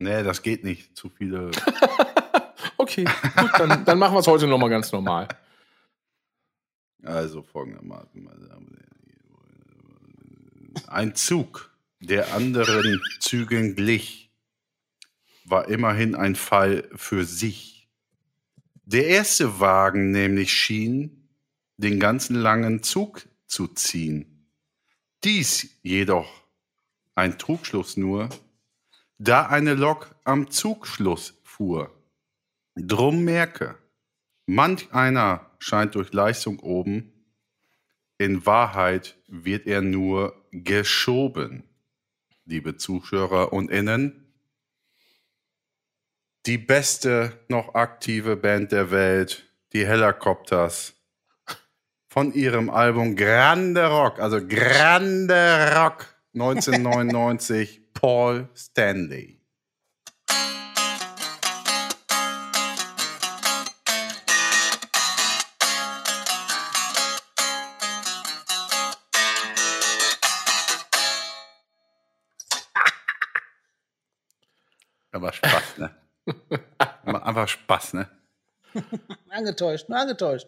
Nee, das geht nicht. Zu viele. okay, gut, dann, dann machen wir es heute nochmal ganz normal. Also folgendermaßen. Ein Zug, der anderen Zügen glich, war immerhin ein Fall für sich. Der erste Wagen nämlich schien, den ganzen langen Zug zu ziehen. Dies jedoch ein Trugschluss nur, da eine Lok am Zugschluss fuhr. Drum merke, manch einer scheint durch Leistung oben, in Wahrheit wird er nur geschoben. Liebe Zuschauer und Innen, die beste noch aktive Band der Welt, die Helicopters, von ihrem Album Grande Rock, also Grande Rock 1999, Paul Stanley. Aber Spaß, ne? Einfach Spaß, ne? angetäuscht, nur angetäuscht.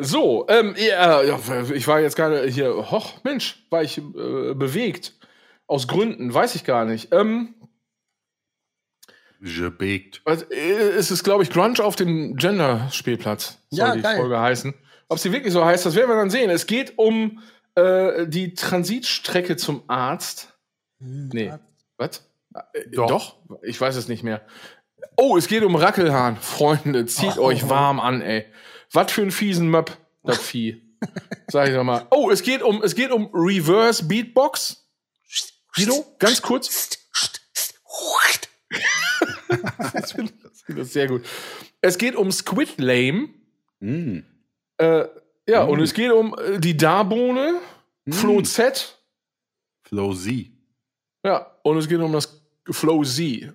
So, ähm, ja, ich war jetzt gerade hier, hoch, Mensch, war ich äh, bewegt. Aus Gründen, weiß ich gar nicht. Ähm, Gebegt. Also, äh, es ist, glaube ich, Grunge auf dem Gender-Spielplatz, soll Ja, die geil. Folge heißen. Ob sie wirklich so heißt, das werden wir dann sehen. Es geht um äh, die Transitstrecke zum Arzt. Nee. Was? Äh, Doch. Doch. Ich weiß es nicht mehr. Oh, es geht um Rackelhahn. Freunde, zieht euch warm an, ey. Was für ein fiesen Möb, das Vieh. Sag ich doch mal. Oh, es geht um, es geht um Reverse Beatbox. Guido, ganz kurz. das finde ich find das sehr gut. Es geht um Squid Lame. Mm. Äh, ja, Mm. und es geht um äh, die Darbohne, Flo Z. Flow Z. Ja, und es geht um das Flow Z.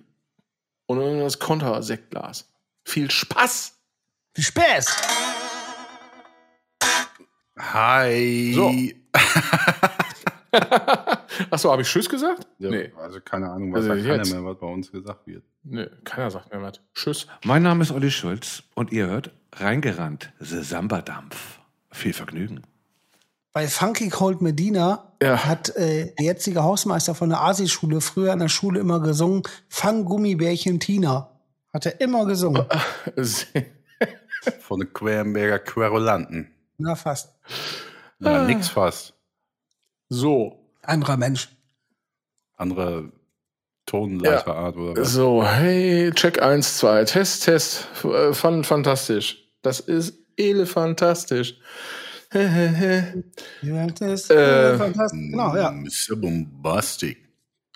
Und um das Konter-Sektglas. Viel Spaß! Viel Spaß! Hi. So. Achso, habe ich Tschüss gesagt? Ja, Nee. Also keine Ahnung, was Also sagt keiner mehr, was bei uns gesagt wird. Nee, keiner sagt mehr was. Tschüss. Mein Name ist Olli Schulz und ihr hört Reingerannt, The Samba-Dampf. Viel Vergnügen. Bei Funky Cold Medina Ja. hat äh, der jetzige Hausmeister von der Asi-Schule früher in der Schule immer gesungen, Fang Gummibärchen Tina. Hat er immer gesungen. Von den Querenberger Querulanten. Na, fast. Ja, Ah. nix fast. So, Anderer Mensch. Andere Tonleiterart oder was? so, hey, Check 1, 2, Test, Test. F- äh, Fand fantastisch. Das ist elefantastisch. Ja, das ist Äh, fantastisch. Genau, ja. Mr. Bombastic.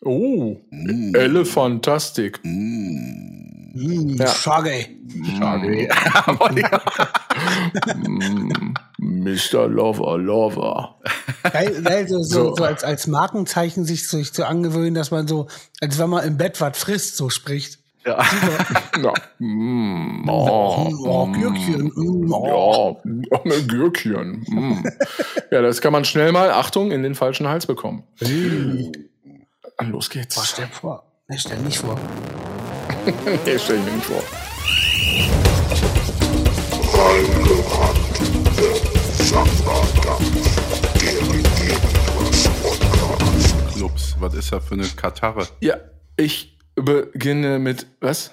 Oh, Mm. elefantastik. Mm. Mm, Ja. Schage. Schade. Mm, Mr. Lover, Lover. Geil, geil so, so, So. als, als Markenzeichen sich, sich zu angewöhnen, dass man so, als wenn man im Bett was frisst, so spricht. ja. Ja. Mm, oh, Oh, mm, Gürkchen. Mm, oh. Ja, ein Gürkchen. Mm. Ja, das kann man schnell mal, Achtung, in den falschen Hals bekommen. Los geht's. Boah, stell vor. Nee, stell nicht vor. Nee, stell ich mir nicht vor. Clubs. Was ist da für eine Katarre? Ja, ich beginne mit was?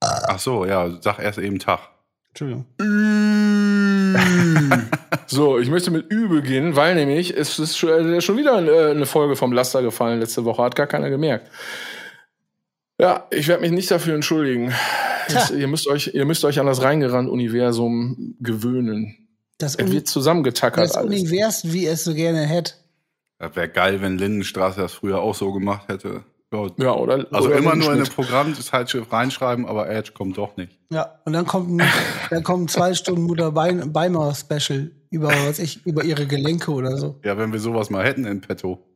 Ach so, ja, sag erst eben Tag. Entschuldigung. So, ich möchte mit Ü beginnen, weil nämlich es ist schon, wieder äh, eine Folge vom Laster gefallen letzte Woche, hat gar keiner gemerkt. Ja, ich werde mich nicht dafür entschuldigen. Das, ihr, müsst euch, ihr müsst euch an das Reingerannt-Universum gewöhnen. Das, Uni wird zusammengetackert das alles. Univers, wie es so gerne hätte. Das wäre geil, wenn Lindenstraße das früher auch so gemacht hätte. Ja, Ja, oder? Also oder immer nur in ein Schnitt. Programmzeitschrift reinschreiben, aber Edge kommt doch nicht. Ja, und dann kommt, ein- dann kommen zwei Stunden Mutter Bein- Beimer Special über was ich, über ihre Gelenke oder so. Ja, wenn wir sowas mal hätten in petto.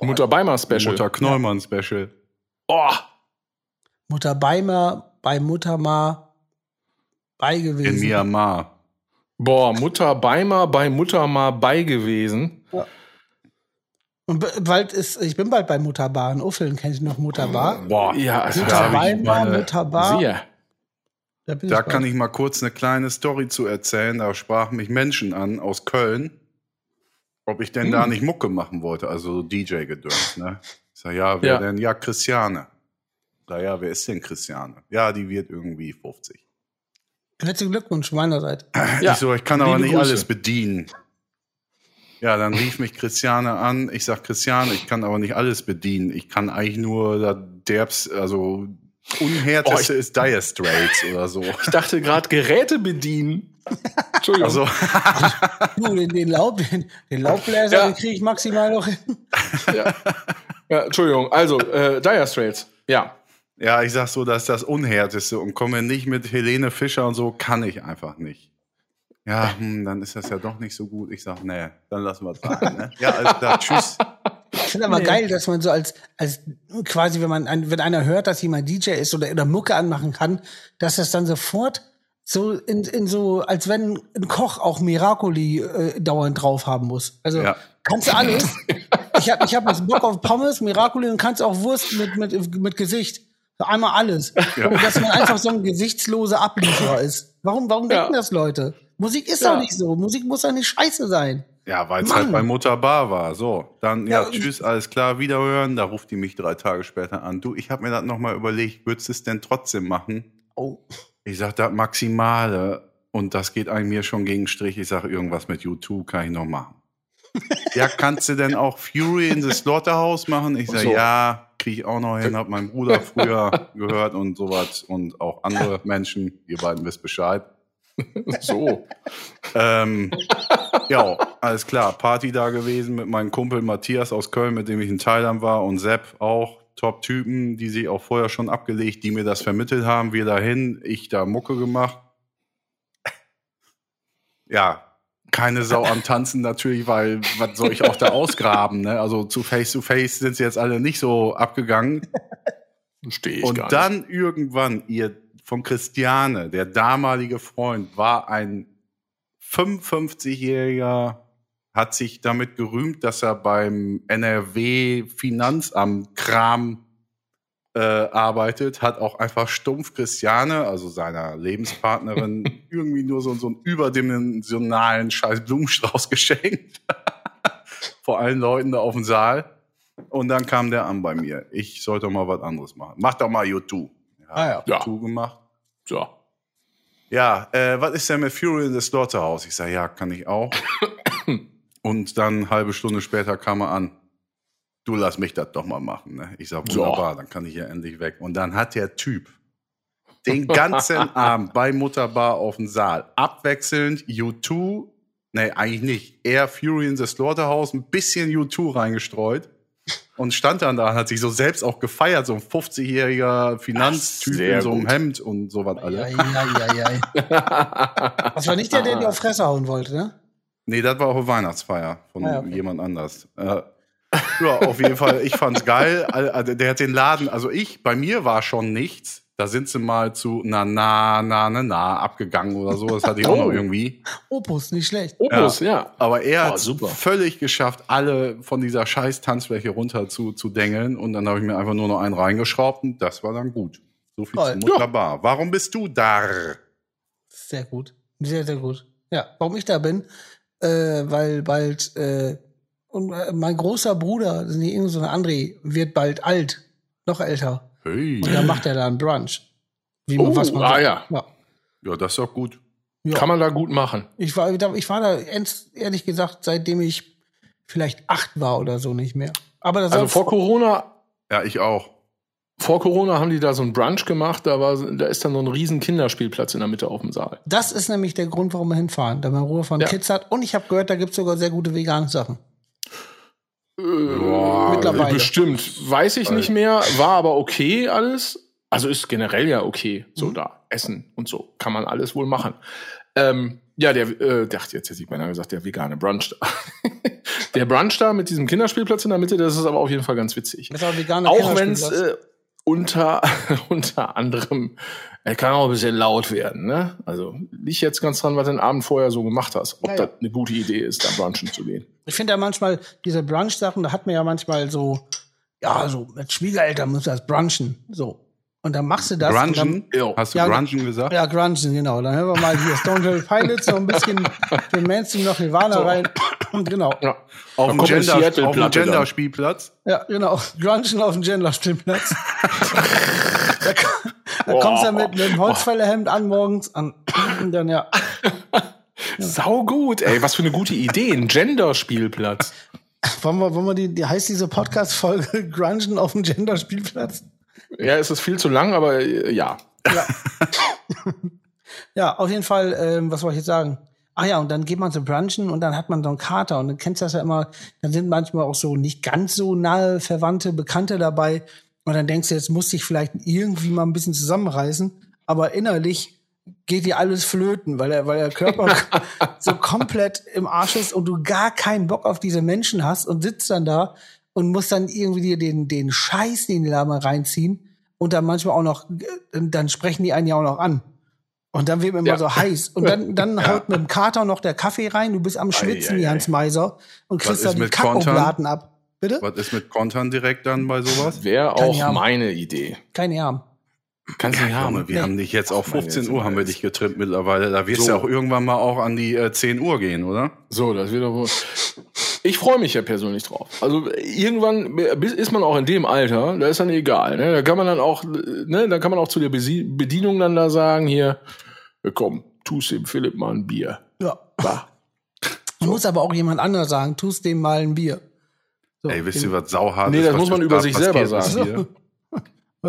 Mutter Beimer Special. Mutter Knollmann Special. Oh, Mutter Beimer bei Mutter Ma bei In gewesen. Myanmar. Boah, Mutter Beimer bei Mutter mal bei gewesen. Ja. Und bald ist, ich bin bald bei Mutterbar. In Uffeln kennt ihr noch Mutterbar? Boah, Ja, also ich Weinbar, meine- Mutterbar. Da, Da ich kann bald. ich mal kurz eine kleine Story zu erzählen. Da sprachen mich Menschen an aus Köln, ob ich denn da nicht Mucke machen wollte, also DJ-Gedöns. Ne? Ich sag, ja, wer Ja. denn? Ja, Christiane. Na ja, wer ist denn Christiane? Ja, die wird irgendwie 50. Herzlichen Glückwunsch von meiner Seite. Ja, ich so, ich kann aber liebe nicht Grüße. alles bedienen. Ja, dann rief mich Christiane an. Ich sag, Christiane, ich kann aber nicht alles bedienen. Ich kann eigentlich nur da derbs, also unhärteste Oh, ist Dire Straits oder so. Ich dachte gerade Geräte bedienen. Entschuldigung. Also, Du, den, den, Laub, den, den Laubbläser, Ja. den kriege ich maximal noch hin. ja. ja, Entschuldigung. Also, äh, Dire Straits. Ja. Ja, ich sag so, das ist das Unhärteste und komme nicht mit Helene Fischer und so, kann ich einfach nicht. Ja, hm, dann ist das ja doch nicht so gut. Ich sag, nee, dann lassen wir es sein. Ne? Ja, alles klar, tschüss. Ich finde aber geil, dass man so als, als quasi, wenn man, ein, wenn einer hört, dass jemand DJ ist oder, oder Mucke anmachen kann, dass das dann sofort so in, in so, als wenn ein Koch auch Miracoli äh, dauernd drauf haben muss. Also Ja. kannst du alles. ich habe ich hab jetzt Bock auf Pommes, Miracoli und kannst auch Wurst mit, mit, mit Gesicht. Einmal alles. Und dass man einfach so ein gesichtsloser Ablieferer ist. Warum, warum Ja. denken das Leute? Musik ist Ja. doch nicht so. Musik muss doch nicht scheiße sein. Ja, weil es halt bei Mutter Bar war. So, dann, ja, Ja, tschüss, alles klar, wiederhören. Da ruft die mich drei Tage später an. Du, ich habe mir das nochmal überlegt, würdest du es denn trotzdem machen? Oh. Ich sag, das Maximale, und das geht eigentlich mir schon gegen Strich, ich sag, irgendwas mit U2 kann ich noch machen. ja, kannst du denn auch Fury in the Slaughterhouse machen? Ich sag, so. ja, kriege ich auch noch hin, hab mein Bruder früher gehört und sowas und auch andere Menschen, ihr beiden wisst Bescheid. So. Ähm, ja, alles klar. Party da gewesen mit meinem Kumpel Matthias aus Köln, mit dem ich in Thailand war und Sepp auch. Top-Typen, die sich auch vorher schon abgelegt, die mir das vermittelt haben. Wir dahin, ich da Mucke gemacht. Ja, keine Sau am Tanzen natürlich, weil was soll ich auch da ausgraben? Ne? Also zu Face-to-Face sind sie jetzt alle nicht so abgegangen. Stehe ich Und gar dann irgendwann, ihr von Christiane, der damalige Freund, war ein 55-Jähriger, hat sich damit gerühmt, dass er beim NRW-Finanzamt Kram äh, arbeitet, hat auch einfach stumpf Christiane, also seiner Lebenspartnerin, irgendwie nur so, so einen überdimensionalen scheiß Blumenstrauß geschenkt. Vor allen Leuten da auf dem Saal. Und dann kam der an bei mir. Ich sollte mal was anderes machen. Mach doch mal YouTube. Ja, Ah ja. Ja. YouTube gemacht. nicht. So. Ja, äh, was ist denn mit Fury in the Slaughterhouse? Ich sage, ja, kann ich auch. Und dann eine halbe Stunde später kam er an. Du lass mich das doch mal machen. Ne? Ich sag, So. wunderbar, dann kann ich ja endlich weg. Und dann hat der Typ den ganzen Abend bei Mutterbar auf dem Saal abwechselnd U2, nee, eigentlich nicht, eher Fury in the Slaughterhouse, ein bisschen U2 reingestreut. Und stand dann da und hat sich so selbst auch gefeiert, so ein 50-jähriger Finanztyp in so einem gut. Hemd und sowas Ja, alles. ja, ja, ja. Das war nicht der, der dir auf Fresse hauen wollte, ne? Nee, das war auch eine Weihnachtsfeier von Ah, ja, okay. jemand anders. Äh, ja, auf jeden Fall, ich fand's geil. Al- Also, der hat den Laden, also ich, bei mir war schon nichts. Da sind sie mal zu na, na, na, na, na abgegangen oder so. Das hatte ich auch noch Oh. irgendwie. Opus, nicht schlecht. Opus, ja. Aber er hat super. völlig geschafft, alle von dieser scheiß Tanzfläche runter zu, zu dengeln. Und dann habe ich mir einfach nur noch einen reingeschraubt und das war dann gut. So viel Toll. zu Mutterbar. Warum bist du da? Sehr gut. Sehr, sehr gut. Ja, warum ich da bin, äh, weil bald äh, und äh, mein großer Bruder, das ist nicht irgend so ein André, wird bald alt, noch älter. Hey. Und dann macht er da einen Brunch. Wie man, Oh, was man ah, ja. ja. Ja, das ist doch gut. Ja. Kann man da gut machen. Ich war, da- ich war da ehrlich gesagt, seitdem ich vielleicht acht war oder so nicht mehr. Aber das Also vor Corona, Ja, ich auch. vor Corona haben die da so einen Brunch gemacht, da, war, da ist dann so ein riesen Kinderspielplatz in der Mitte auf dem Saal. das ist nämlich der Grund, warum wir hinfahren, da man Ruhe von Ja. Kids hat. Und ich habe gehört, da gibt's sogar sehr gute vegane Sachen. Äh, Mittlerweile. Bestimmt. Weiß ich nicht mehr. War aber okay alles. Also ist generell ja okay. So da. Essen und so. Kann man alles wohl machen. Ähm, ja, der, äh, dachte jetzt hätte ich beinahe gesagt, der vegane Brunch da. der Brunch da mit diesem Kinderspielplatz in der Mitte, das ist aber auf jeden Fall ganz witzig. Das ist auch veganer Auch wenn es, äh, unter, unter anderem, er kann auch ein bisschen laut werden, ne? Also liegt jetzt ganz dran, was du den Abend vorher so gemacht hast. Ob Ja, ja. das eine gute Idee ist, da brunchen zu gehen. Ich finde ja manchmal diese Brunch-Sachen, da hat man ja manchmal so, ja, so mit Schwiegereltern muss das brunchen. So. Und dann machst du das. Grungen? Hast du Ja, Grungen gesagt? Ja, Grungen, genau. Dann hören wir mal hier Stone Temple Pilots, so ein bisschen für Mainstream noch Nirvana rein. genau. Ja. Auf dem Gender- dem. Gender-Spielplatz? Ja, genau. Grungen auf dem Gender-Spielplatz. da da kommst du mit, mit einem Holzfällerhemd an morgens an. Und dann, ja. Sau gut, ey, was für eine gute Idee, ein Gender-Spielplatz. Wollen wir, wollen wir die, die heißt diese Podcast-Folge Grungen auf dem Gender-Spielplatz? Ja, es ist viel zu lang, aber äh, ja. Ja, auf jeden Fall, ähm, was wollte ich jetzt sagen? Ach ja, und dann geht man zu brunchen und dann hat man so einen Kater und dann kennst du das ja immer, dann sind manchmal auch so nicht ganz so nahe Verwandte, Bekannte dabei und dann denkst du, jetzt musst du dich vielleicht irgendwie mal ein bisschen zusammenreißen, aber innerlich geht dir alles flöten, weil der, weil der Körper so komplett im Arsch ist und du gar keinen Bock auf diese Menschen hast und sitzt dann da und musst dann irgendwie dir den, den Scheiß, den die da mal reinziehen und dann manchmal auch noch, äh, dann sprechen die einen ja auch noch an. Und dann wird mir immer Ja. so heiß. Und dann, dann haut mit dem Kater noch der Kaffee rein. Du bist am Schwitzen ei. Hans Meiser und kriegst dann die mit Kontern? Kackoblaten ab. Bitte? Was ist mit Kontern direkt dann bei sowas? Wäre auch meine Idee. Keine Ahnung. Kannst du nicht haben. Junge, wir haben dich jetzt meine 15 jetzt Uhr haben wir dich getrimmt mittlerweile. Da wirst So. du ja auch irgendwann mal auch an die äh, 10 Uhr gehen, oder? So, das wird doch wohl. Ich freue mich ja persönlich drauf. Also irgendwann ist man auch in dem Alter, da ist dann egal. Ne? Da kann man dann auch, ne, da kann man auch zu der Bedienung dann da sagen, hier, ja, komm, tust dem Philipp mal ein Bier. Ja. Bah. Muss aber auch jemand anders sagen, tust dem mal ein Bier. So, Ey, wisst ihr, was sauhart Nee, ist? das muss man über sich selber sagen.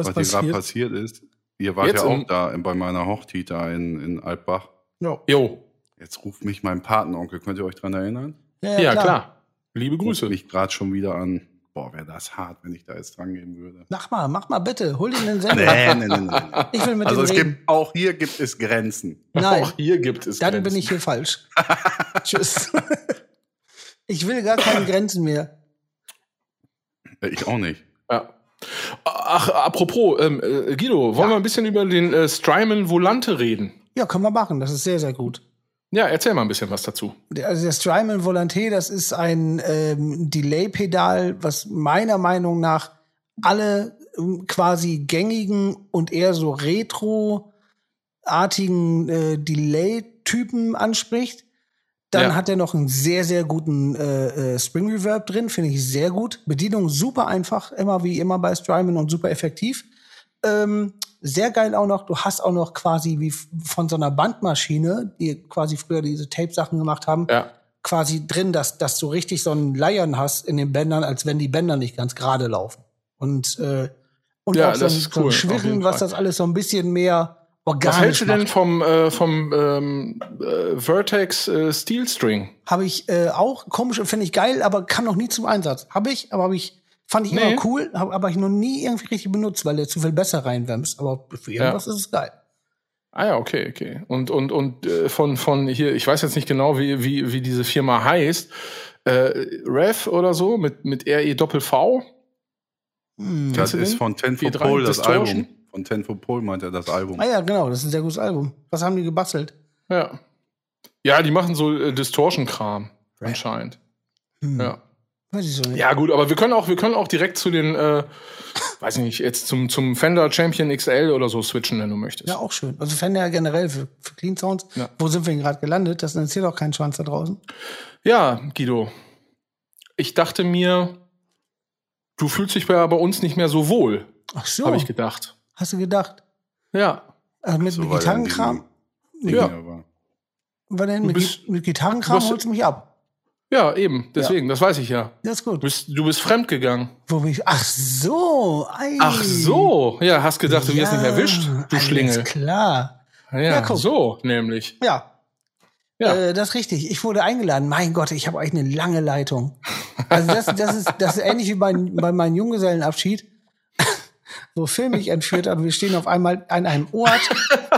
Was was hier gerade passiert? passiert ist. Ihr wart Jetzt ja auch da in, bei meiner Hochzeit da in, in Altbach. Ja, Jo, Jetzt ruft mich mein Patenonkel, könnt ihr euch dran erinnern? ja, klar. Liebe Ruft Grüße. mich gerade schon wieder an. Boah, wäre das hart, wenn ich da jetzt dran gehen würde. Mach mal, mach mal bitte. Hol ihn in den Sender. Nee, nee, nee, nee. Ich will mit Also es reden. gibt, auch hier gibt es Grenzen. Nein, Auch hier gibt es dann Grenzen. bin ich hier falsch. Tschüss. ich will gar keine Grenzen mehr. Ich auch nicht. Ja. Ach, apropos, ähm, äh, Guido, wollen wir ein bisschen über den äh, Strymon Volante reden? Ja, können wir machen. Das ist sehr, sehr gut. Ja, erzähl mal ein bisschen was dazu. Der- Also der Strymon Volante, das ist ein ähm, Delay-Pedal, was meiner Meinung nach alle ähm, quasi gängigen und eher so retro-artigen äh, Delay-Typen anspricht. Dann Ja. hat er noch einen sehr, sehr guten äh, äh, Spring Reverb drin, finde ich sehr gut. Bedienung super einfach, immer wie immer bei Strymon und super effektiv. Ähm, sehr geil auch noch, du hast auch noch quasi wie von so einer Bandmaschine, die quasi früher diese Tape-Sachen gemacht haben, Ja. quasi drin, dass, dass du richtig so einen Leiern hast in den Bändern, als wenn die Bänder nicht ganz gerade laufen. Und, äh, und Ja, auch so das ein, ist so ein cool, Schwirren, was das alles so ein bisschen mehr organisch Was hältst du denn macht. vom, äh, vom ähm, äh, Vertex äh, Steel String? Habe ich äh, auch komisch, finde ich geil, aber kam noch nie zum Einsatz. Habe ich, aber habe ich, fand ich Nee. immer cool, habe aber ich noch nie irgendwie richtig benutzt, weil der zu viel besser reinwämst. Aber für irgendwas ist es geil. Ah ja, okay, okay. Und und und äh, von von hier, ich weiß jetzt nicht genau, wie wie wie diese Firma heißt, äh, Rev oder so mit mit RE Doppel V. Hm. Das du ist den? von Ten for V3 Pole das Distortion? Album. Von Ten for Pole meint er das Album. Ah ja, genau, das ist ein sehr gutes Album. Was haben die gebastelt? Ja. Ja, die machen so äh, Distortion-Kram anscheinend. Hm. Ja. Weiß ich so nicht. Ja, gut, aber wir können auch, wir können auch direkt zu den, äh, weiß ich nicht, jetzt zum, zum Fender Champion XL oder so switchen, wenn du möchtest. Ja, auch schön. Also Fender ja generell für, für Clean Sounds. Ja. Wo sind wir denn gerade gelandet? Das interessiert auch keinen Schwanz da draußen. Ja, Guido. Ich dachte mir, du fühlst dich bei, bei uns nicht mehr so wohl, Ach so, habe ich gedacht. Hast du gedacht? Ja. Also mit, So, mit weil Gitarrenkram? die- Ja. Dinge war. Was denn? Du Mit, bist- mit Gitarrenkram du holst du mich ab. Ja, eben. Deswegen, das weiß ich ja. Das ist Du gut. bist, du bist fremdgegangen. Wo bin ich? Ach so. Ei. Ach so. Ja, hast gedacht, du wirst Ja, nicht erwischt, du alles Schlingel. klar. Ja, Ja, guck. so nämlich. Ja, Ja. Äh, das ist richtig. Ich wurde eingeladen. Mein Gott, ich habe eigentlich eine lange Leitung. Also das, das, ist, das ist ähnlich wie bei, bei meinem Junggesellenabschied, wo Phil mich entführt hat. Wir stehen auf einmal an einem Ort,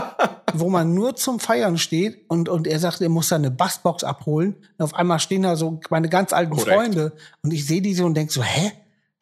wo man nur zum Feiern steht und, und er sagt, er muss da eine Bassbox abholen. Und auf einmal stehen da so meine ganz alten Korrekt. Freunde und ich sehe die so und denk so, hä?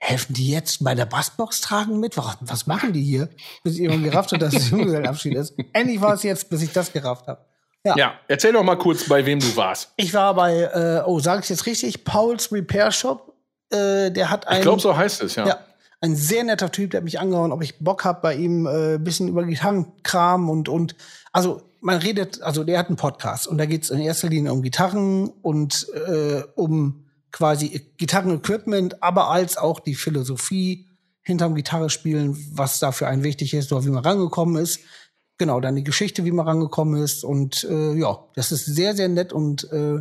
helfen die jetzt bei der Bassbox tragen mit? Was, was machen die hier? Bis ich irgendwann gerafft habe, dass es Junggesellenabschied ist. Endlich war es jetzt, bis ich das gerafft habe. Ja. Ja, erzähl doch mal kurz, bei wem du warst. Ich war bei, äh, oh, sage ich jetzt richtig, Pauls Repair Shop. Äh, der hat Ich einen, glaube, so heißt es, ja. ja, ein sehr netter Typ, der hat mich angehauen, ob ich Bock hab bei ihm äh, ein bisschen über Gitarrenkram und und also man redet, also der hat einen Podcast und da geht's in erster Linie um Gitarren und äh, um quasi Gitarrenequipment, aber als auch die Philosophie hinterm Gitarrespielen, was da für einen wichtig ist oder wie man rangekommen ist. Genau, dann die Geschichte, wie man rangekommen ist und äh, ja, das ist sehr, sehr nett und äh,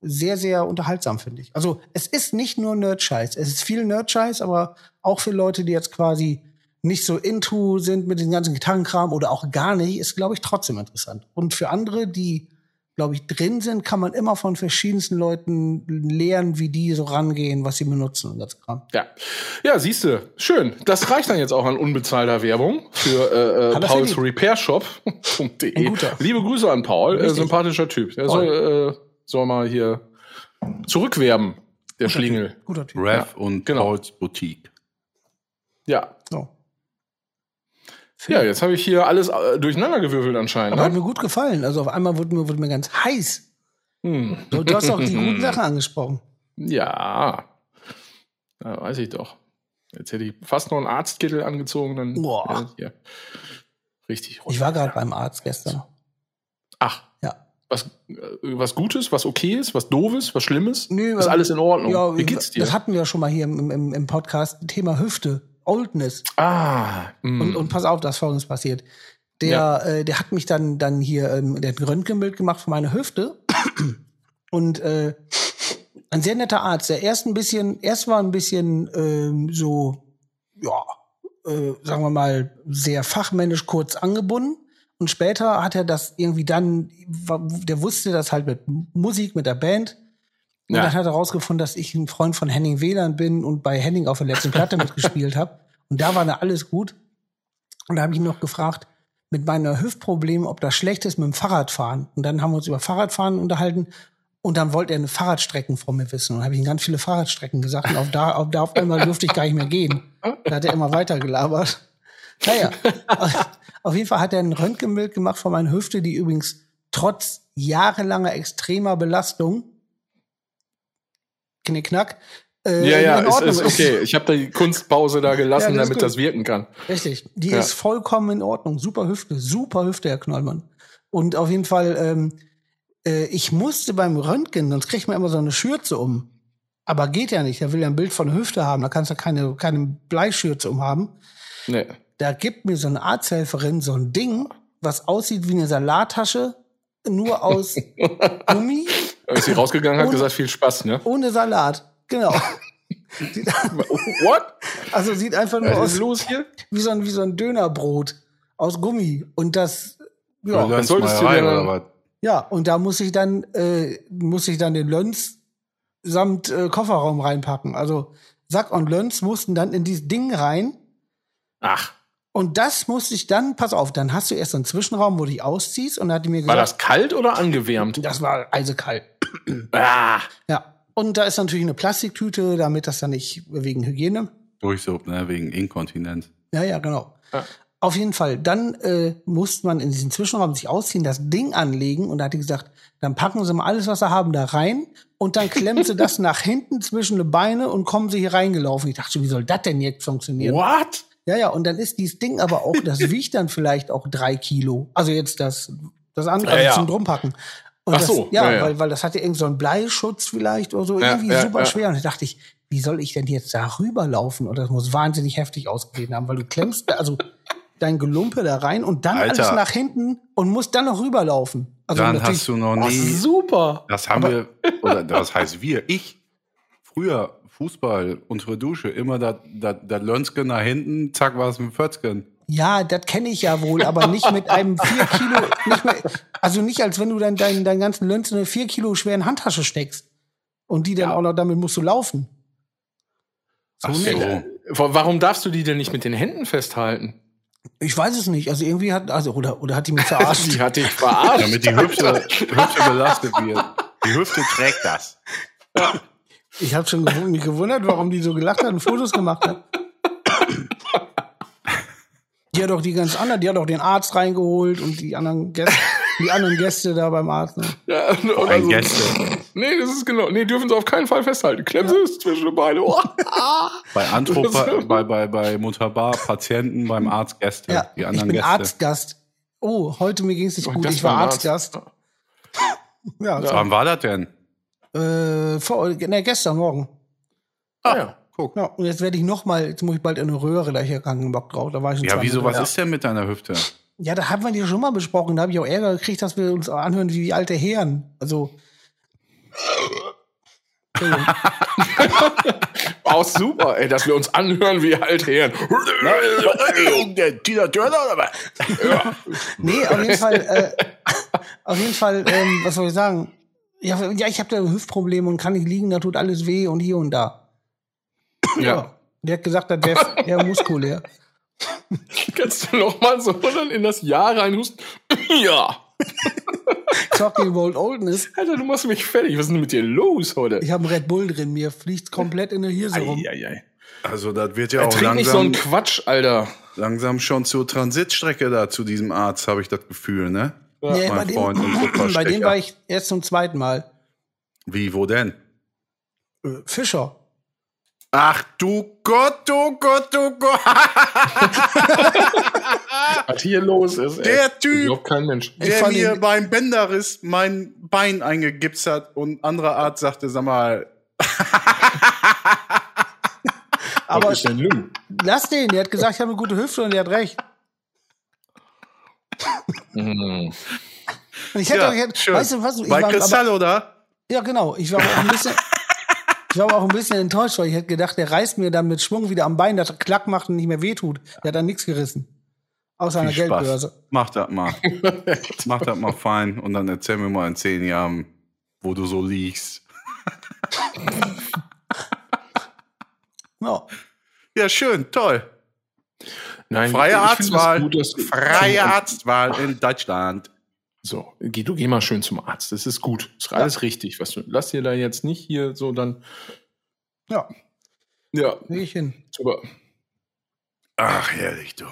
sehr, sehr unterhaltsam, finde ich. Also es ist nicht nur Nerd-Scheiß. Es ist viel Nerd-Scheiß, aber auch für Leute, die jetzt quasi nicht so into sind mit dem ganzen Gitarrenkram oder auch gar nicht, ist, glaube ich, trotzdem interessant. Und für andere, die, glaube ich, drin sind, kann man immer von verschiedensten Leuten lernen, wie die so rangehen, was sie benutzen und das Kram. Ja, ja siehste, schön. Das reicht dann jetzt auch an unbezahlter Werbung für äh, äh, Pauls. Repairshop.de. Liebe Grüße an Paul, äh, sympathischer Typ. Soll, äh, soll mal hier zurückwerben, der Schlingel. Guter Typ. Rev und genau. Pauls Boutique. Ja. So. Ja, jetzt habe ich hier alles äh, durcheinandergewürfelt anscheinend. Aber hat Ne? mir gut gefallen. Also auf einmal wurde mir, wurde mir ganz heiß. Hm. Du, du hast auch die guten Sachen angesprochen. Ja. ja, weiß ich doch. Jetzt hätte ich fast noch einen Arztkittel angezogen, dann Boah. richtig Ich war gerade beim Arzt gestern. Ach, Ja. Was, äh, was Gutes, was okay ist, was Doofes, was Schlimmes? Nö, ist alles in Ordnung. Ja, Wie geht's dir? Das hatten wir ja schon mal hier im, im, im Podcast. Thema Hüfte, Oldness. ah, mm. Und, und pass auf, dass folgendes passiert. Der, äh, der hat mich dann, dann hier, ähm, der hat ein Röntgenbild gemacht von meiner Hüfte. Und äh, ein sehr netter Arzt, der erst ein bisschen, erst war ein bisschen ähm, so, ja, äh, sagen wir mal, sehr fachmännisch kurz angebunden. Und später hat er das irgendwie dann, der wusste das halt mit Musik, mit der Band. Und Ja. dann hat er rausgefunden, dass ich ein Freund von Henning Wieland bin und bei Henning auf der letzten Platte mitgespielt habe. Und da war da alles gut. Und da habe ich ihn noch gefragt, mit meiner Hüftproblem, ob das schlecht ist mit dem Fahrradfahren. Und dann haben wir uns über Fahrradfahren unterhalten. Und dann wollte er eine Fahrradstrecken von mir wissen. Und habe ich ihm ganz viele Fahrradstrecken gesagt. Und auf, da, auf, da auf einmal durfte ich gar nicht mehr gehen. Da hat er immer weiter gelabert. Naja, auf jeden Fall hat er ein Röntgenbild gemacht von meiner Hüfte, die übrigens trotz jahrelanger extremer Belastung, knickknack, äh, ja, ja, in ist, Ordnung ist okay. Ich habe die Kunstpause da gelassen, Ja, das damit das wirken kann. Richtig. Die Ja. ist vollkommen in Ordnung. Super Hüfte, super Hüfte, Herr Knollmann. Und auf jeden Fall, ähm, äh, ich musste beim Röntgen, sonst kriegt man immer so eine Schürze um. Aber geht ja nicht. Er will ja ein Bild von der Hüfte haben. Da kannst du keine, keine Bleischürze umhaben. Nee. Da gibt mir so eine Arzthelferin so ein Ding, was aussieht wie eine Salattasche, nur aus Gummi, Ist sie rausgegangen, hat Und- gesagt, viel Spaß, ne? ohne Salat. Genau. What? Also sieht einfach nur Was aus los hier? wie so ein, wie so ein Dönerbrot aus Gummi. Und das, Ja, das solltest du dir dann- oder was? ja, und da muss ich dann, äh, muss ich dann den Lönz samt äh, Kofferraum reinpacken. Also Sack und Lönz mussten dann in dieses Ding rein. Ach, Und das musste ich dann, pass auf, dann hast du erst so einen Zwischenraum, wo du dich ausziehst. Und da hat die mir war gesagt, das kalt oder angewärmt? das war eisekalt. Ah, Ja. Und da ist natürlich eine Plastiktüte, damit das dann nicht wegen Hygiene. Durchsucht, ne, wegen Inkontinenz. Ja, ja, genau. Ja. Auf jeden Fall. Dann äh, musste man in diesen Zwischenraum sich ausziehen, das Ding anlegen und da hat die gesagt, dann packen Sie mal alles, was Sie haben, da rein und dann klemmen Sie das nach hinten zwischen die Beine und kommen Sie hier reingelaufen. Ich dachte schon, wie soll das denn jetzt funktionieren? what? Ja, ja, und dann ist dieses Ding aber auch, das wiegt dann vielleicht auch drei Kilo. Also jetzt das, das andere Ja, also ja. zum Drumpacken. Und Ach das, so, ja, ja. Weil, weil das hatte irgend so einen Bleischutz vielleicht oder so, irgendwie super schwer. Und da dachte ich, wie soll ich denn jetzt da rüberlaufen? Und das muss wahnsinnig heftig ausgesehen haben, weil du klemmst, also dein Gelumpe da rein und dann Alter. alles nach hinten und musst dann noch rüberlaufen. Also Dann hast du noch Oh, nie. super. Das haben wir, oder das heißt wir, ich, früher Fußball, unsere Dusche, immer das Lönzgen nach hinten, zack, war es ein Fötzgen. Ja, das kenne ich ja wohl, aber nicht mit einem vier Kilo, nicht mehr, also nicht als wenn du dann deinen, deinen ganzen Lönz in eine vier Kilo schweren Handtasche steckst. Und die dann Ja. auch noch, damit musst du laufen. Ach nicht. so. Warum darfst du die denn nicht mit den Händen festhalten? Ich weiß es nicht. Also irgendwie hat, also, oder, oder hat die mich verarscht? Die hat dich verarscht. Damit die Hüfte, Hüfte belastet wird. Die Hüfte trägt das. Ich habe schon gew mich gewundert, warum die so gelacht hat und Fotos gemacht hat. Die hat doch die ganz anderen, die hat auch den Arzt reingeholt und die anderen Gäste, die anderen Gäste da beim Arzt. Ne? Ja, oder Ein so. Gäste. Nee, das ist genau. Nee, dürfen sie auf keinen Fall festhalten. Klemmen sie es zwischen die Beine. Oh. Bei Anthropa, bei, bei, bei Mutterbar Patienten, beim Arzt Gäste. Ja, die ich anderen bin Gäste. Arztgast. Oh, heute mir ging es nicht Oh, gut. Ich war ein Arzt. Arztgast. Ja, Ja. Wann war das denn? Äh, vor, ne, gestern Morgen. Ah, ja. Guck. Ja, und jetzt werde ich noch mal, jetzt muss ich bald in eine Röhre, da hab ich ja keinen Bock drauf. Da war ich Ja, wieso, was ist denn mit deiner Hüfte? Ja, da haben wir die schon mal besprochen. Da habe ich auch Ärger gekriegt, dass wir uns anhören wie alte Herren. Also. Entschuldigung. Auch super, ey, dass wir uns anhören wie alte Herren. Der Tina Turner oder was? nee, auf jeden Fall, äh, auf jeden Fall, ähm, was soll ich sagen? Ja, ja ich habe da Hüftprobleme und kann nicht liegen, da tut alles weh und hier und da. Ja. Der hat gesagt, das wäre eher muskulär. Kannst du noch mal so dann in das Jahr reinhusten? ja. Talking about Oldness. Alter, du machst mich fertig. Was ist denn mit dir los heute? Ich habe einen Red Bull drin, mir fliegt komplett in der Hirse rum. Eieiei. Also, das wird ja Er auch trinkt nicht so langsam, einen Quatsch, Alter. langsam schon zur Transitstrecke da zu diesem Arzt, habe ich das Gefühl, ne? Nee, mein bei, Freund und dem, bei dem war ich erst zum zweiten Mal. Wie, wo denn? Äh, Fischer. Ach du Gott, du Gott, du Gott. Was hier los ist, ey. Der Typ. Kein Mensch. Der mir beim Bänderriss mein Bein eingegipst hat und anderer Arzt sagte, sag mal, Aber Was ist denn nun? lass den, der hat gesagt, ich habe eine gute Hüfte und der hat recht. Und ich hätte ja, auch, ich hätte, schön. weißt du was? Ich bei war, aber, Kristall, oder? ja, genau. Ich war aber auch ein bisschen, ich war auch ein bisschen enttäuscht, weil ich hätte gedacht, der reißt mir dann mit Schwung wieder am Bein, dass er klack macht und nicht mehr wehtut. Der hat dann nichts gerissen. Außer einer Geldbörse. Mach das mal. Mach das mal fein und dann erzähl mir mal in zehn Jahren, wo du so liegst. Ja. Ja, schön, toll. Nein, Freie Arztwahl. das gut, Freie Arztwahl in Deutschland. So, geh, du geh mal schön zum Arzt. Das ist gut. Ist alles richtig. Was du, lass dir da jetzt nicht hier so dann. Ja, Ja, will ich hin. super. Ach, herrlich, du.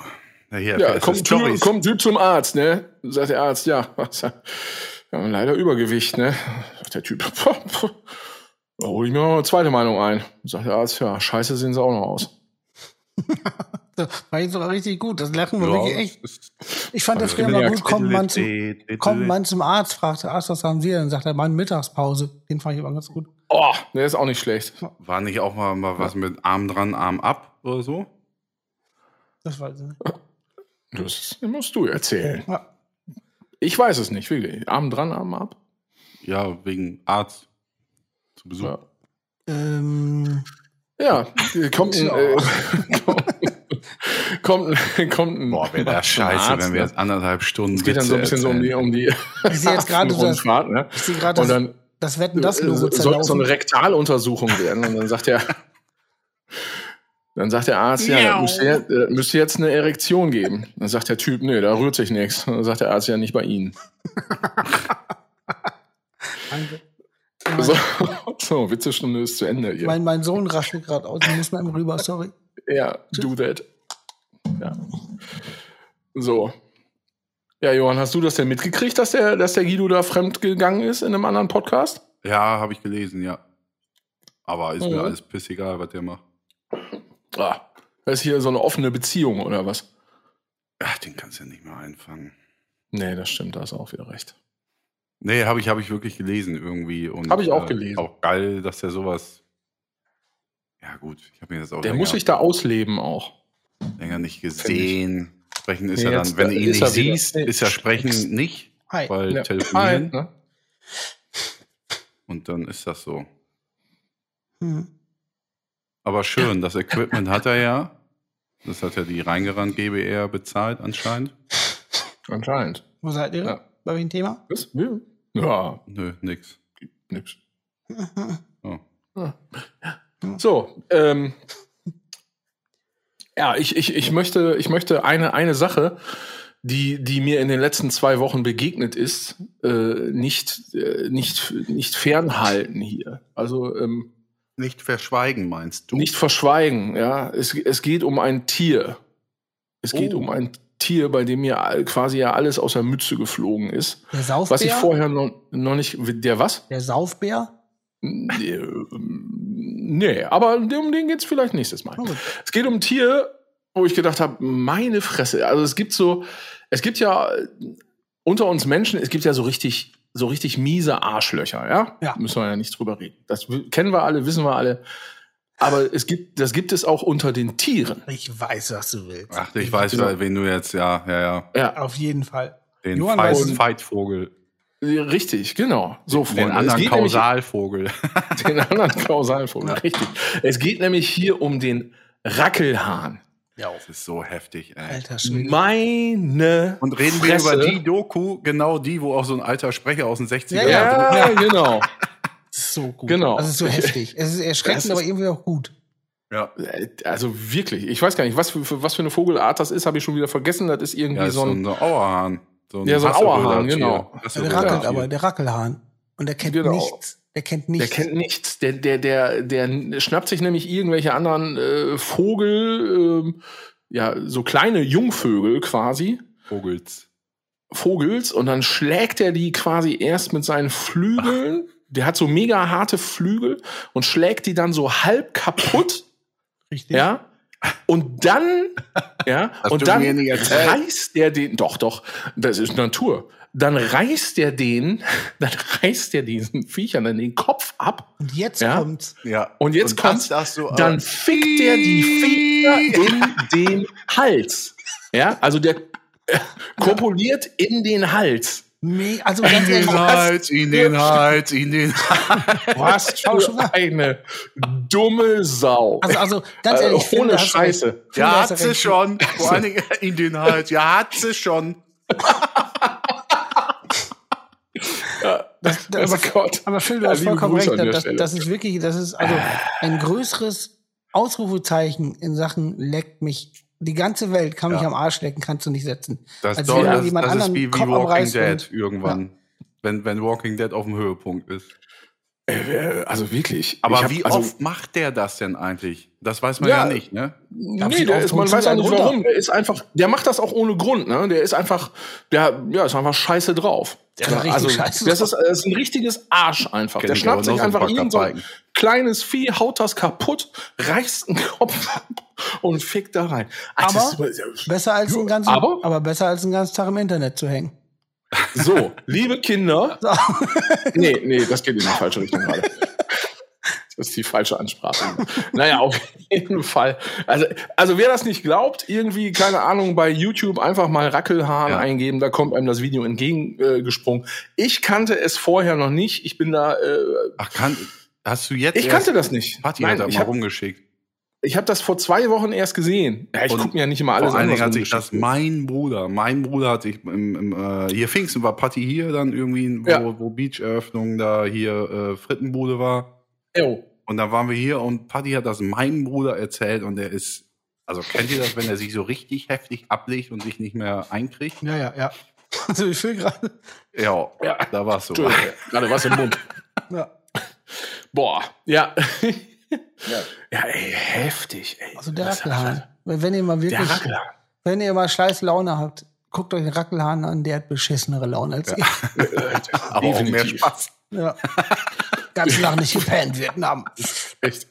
Na hier, Ja, das kommt typ, kommt Typ zum Arzt, ne? Sagt der Arzt, ja, ja, leider Übergewicht, ne? Sagt der Typ, da hole ich mir noch eine zweite Meinung ein. Sagt der Arzt, ja, scheiße sehen sie auch noch aus. Das war jetzt sogar richtig gut. Das Lachen war Ja, wirklich echt. Ich fand das ich früher mal gut. Kommt man, zum, kommt man zum Arzt, fragt der Arzt, was haben Sie? Dann sagt er, meine Mittagspause. Den fand ich aber ganz gut. Oh, der ist auch nicht schlecht. War nicht auch mal, mal was mit Arm dran, Arm ab oder so? Das war so. Das musst du erzählen. Ja. Ich weiß es nicht, wirklich. Arm dran, Arm ab. Ja, wegen Arzt zu Besuch. Ja. Ähm, Ja, kommt ein, äh, kommt, kommt, kommt ein. Boah, wäre das scheiße, Arzt, wenn wir ne? jetzt anderthalb Stunden Es geht dann so ein bisschen so um die, um die Ich sehe jetzt gerade so das- ne? ich sehe gerade Und das, dann das Wetten, das äh, Logo soll so zerlaufen. eine Rektaluntersuchung werden. Und dann sagt er, dann sagt der Arzt, ja, Miau. müsste jetzt, äh, müsste jetzt eine Erektion geben. Dann sagt der Typ, nee, da rührt sich nichts. Dann sagt der Arzt, ja, nicht bei Ihnen. Danke. So, so Witzestunde ist zu Ende hier. Mein, mein Sohn rastet gerade aus. Ich muss mal eben rüber, sorry. Ja, do that. Ja. So. Ja, Johann, hast du das denn mitgekriegt, dass der, dass der Guido da fremd gegangen ist in einem anderen Podcast? Ja, habe ich gelesen, ja. Aber ist Mhm. mir alles pissegal, was der macht. Ah, das ist hier so eine offene Beziehung oder was? Ach, den kannst du ja nicht mehr einfangen. Nee, das stimmt, da hast du auch wieder recht. Nee, habe ich, hab ich wirklich gelesen irgendwie. Und, Hab ich auch äh, gelesen. Auch geil, dass der sowas. Ja, gut, ich habe mir das auch Der länger, muss sich da ausleben auch. länger nicht gesehen. Sprechen ist Nee, ja jetzt dann, wenn du ihn ist nicht er siehst, Nee, ist ja. Sprechen nicht, Hi. weil Ja. telefonieren. Ne? Und dann ist das so. Hm. Aber schön, das Equipment hat er ja. Das hat ja die Reingerannt GBR bezahlt anscheinend. Anscheinend. Wo seid ihr? Ja. Bei welchem Thema? Was? Ja. Ja, Nö, nix. nix. Oh. So, ähm, ja, ich, ich, ich möchte, ich möchte eine, eine Sache, die, die mir in den letzten zwei Wochen begegnet ist, äh, nicht, äh, nicht, nicht fernhalten hier. Also, ähm, Nicht verschweigen, meinst du? Nicht verschweigen, ja. Es, es geht um ein Tier. Es geht Oh. um ein Tier, bei dem mir quasi ja alles aus der Mütze geflogen ist. Der Saufbär? Was ich vorher noch, noch nicht. Der was? Der Saufbär? Nee, nee, aber um den geht's vielleicht nächstes Mal. Es geht um ein Tier, wo ich gedacht habe, meine Fresse. Also es gibt so, es gibt ja äh, unter uns Menschen, es gibt ja so richtig, so richtig miese Arschlöcher, ja? Ja. Müssen wir ja nicht drüber reden. Das kennen wir alle, wissen wir alle. Aber es gibt, das gibt es auch unter den Tieren. Ich weiß, was du willst. Ach, ich weiß, Genau. wen du jetzt, ja, ja, ja. Ja, Auf jeden Fall. Den Johann Fight, weiß- Fightvogel. richtig, genau. So, Den Freunde. Es anderen geht nämlich- Kausalvogel. Den anderen Kausalvogel, richtig. Es geht nämlich hier um den Rackelhahn. Ja. Das ist so heftig, ey. Alter Schwede. Meine Und reden Fresse. wir über die Doku, genau die, wo auch so ein alter Sprecher aus den 60er Ja, Ja, genau. Das ist so gut. Genau. Das ist so heftig. Es ist erschreckend, aber irgendwie auch gut. ja. Also wirklich, ich weiß gar nicht, was für, für, was für eine Vogelart das ist, habe ich schon wieder vergessen. Das ist irgendwie Ja, ist so ein. Auerhahn. So Ja, so ein Auerhahn, genau. Der Hasseröder rackelt Tier. aber, der Rackelhahn. Und der kennt Genau. nichts. Der kennt Der nichts. kennt nichts. Der, der, der, der schnappt sich nämlich irgendwelche anderen äh, Vogel, ähm, ja, so kleine Jungvögel quasi, Vogels. Vogels, und dann schlägt er die quasi erst mit seinen Flügeln. Der hat so mega harte Flügel und schlägt die dann so halb kaputt. Richtig. Ja. Und dann, ja, Hast und dann reißt der den, doch, doch, das ist Natur. Dann reißt der den, dann reißt der diesen Viechern dann den Kopf ab Und jetzt Ja. kommt's. Ja. und jetzt das kommt's, darfst du, äh, dann fickt der die Viecher in den Hals. Ja, also der äh, kopuliert in den Hals. Me also ganz in den Hals, in den Hals, in den Hals. Was Schau schon für eine dumme Sau. also, also ganz Äh, ehrlich, Phil, ohne recht. Scheiße. Da Ja, hat sie recht. schon. Vor allen Dingen in den Hals. Ja, hat sie schon. Das, Oh aber, Gott. aber Phil, du Ja, hast vollkommen Grüße recht. Das, das ist wirklich, das ist also ein größeres Ausrufezeichen in Sachen leckt mich. Die ganze Welt kann mich Ja. am Arsch lecken, kannst du nicht setzen. Das, Als doch, wenn das, jemand das ist anderen wie, wie Walking Dead irgendwann. Wenn, wenn Walking Dead auf dem Höhepunkt ist. Äh, Also wirklich. Aber hab- wie also, oft macht der das denn eigentlich? Das weiß man ja, Ja. nicht, ne? Nee, der ist, man weiß auch nicht runter? warum. Der ist einfach, der macht das auch ohne Grund, ne? Der ist einfach, der, ja, ist einfach scheiße drauf. Der also, scheiße das drauf. ist, das ist ein richtiges Arsch einfach. Kenn der schnappt sich einfach irgend so ein kleines Vieh, haut das kaputt, reißt einen Kopf ab und fickt da rein. Also, Aber besser als einen ganzen, aber- aber, besser als einen ganzen Tag im Internet zu hängen. so, liebe Kinder. So. Nee, nee, das geht in die falsche Richtung gerade. Das ist die falsche Ansprache. Naja, auf jeden Fall. Also, also wer das nicht glaubt, irgendwie, keine Ahnung, bei YouTube einfach mal Rackelhahn Ja. eingeben, da kommt einem das Video entgegengesprungen. Äh, gesprungen. ich kannte es vorher noch nicht. Ich bin da, äh, Ach, kann, hast du jetzt ich kannte das nicht. Patti Nein, hat da ich mal habe rumgeschickt. hab das vor zwei Wochen erst gesehen. Ja, ich gucke mir ja nicht immer alles Vor allen an. Dingen was hat sich das mein Bruder, mein Bruder hat sich im, im äh, hier Pfingsten war Patti hier dann irgendwie, wo, Ja. wo Beach-Eröffnung da hier äh, Frittenbude war. Jo. Und da waren wir hier und Patti hat das meinem Bruder erzählt und der ist, also kennt ihr das, wenn er sich so richtig heftig ablegt und sich nicht mehr einkriegt? Ja, ja, ja. Also ich will gerade. Ja, Ja. da war es so. Gerade was im Mund. Ja. Boah, ja. Ja, ey, heftig, ey. Also der Rackelhahn. Wenn ihr mal wirklich, wenn ihr mal scheiß Laune habt, guckt euch den Rackelhahn an, der hat beschissenere Laune als ihr. Aber auch mehr. Spaß. Ja. Ganz Nacht nicht gepennt, Vietnam. Echt.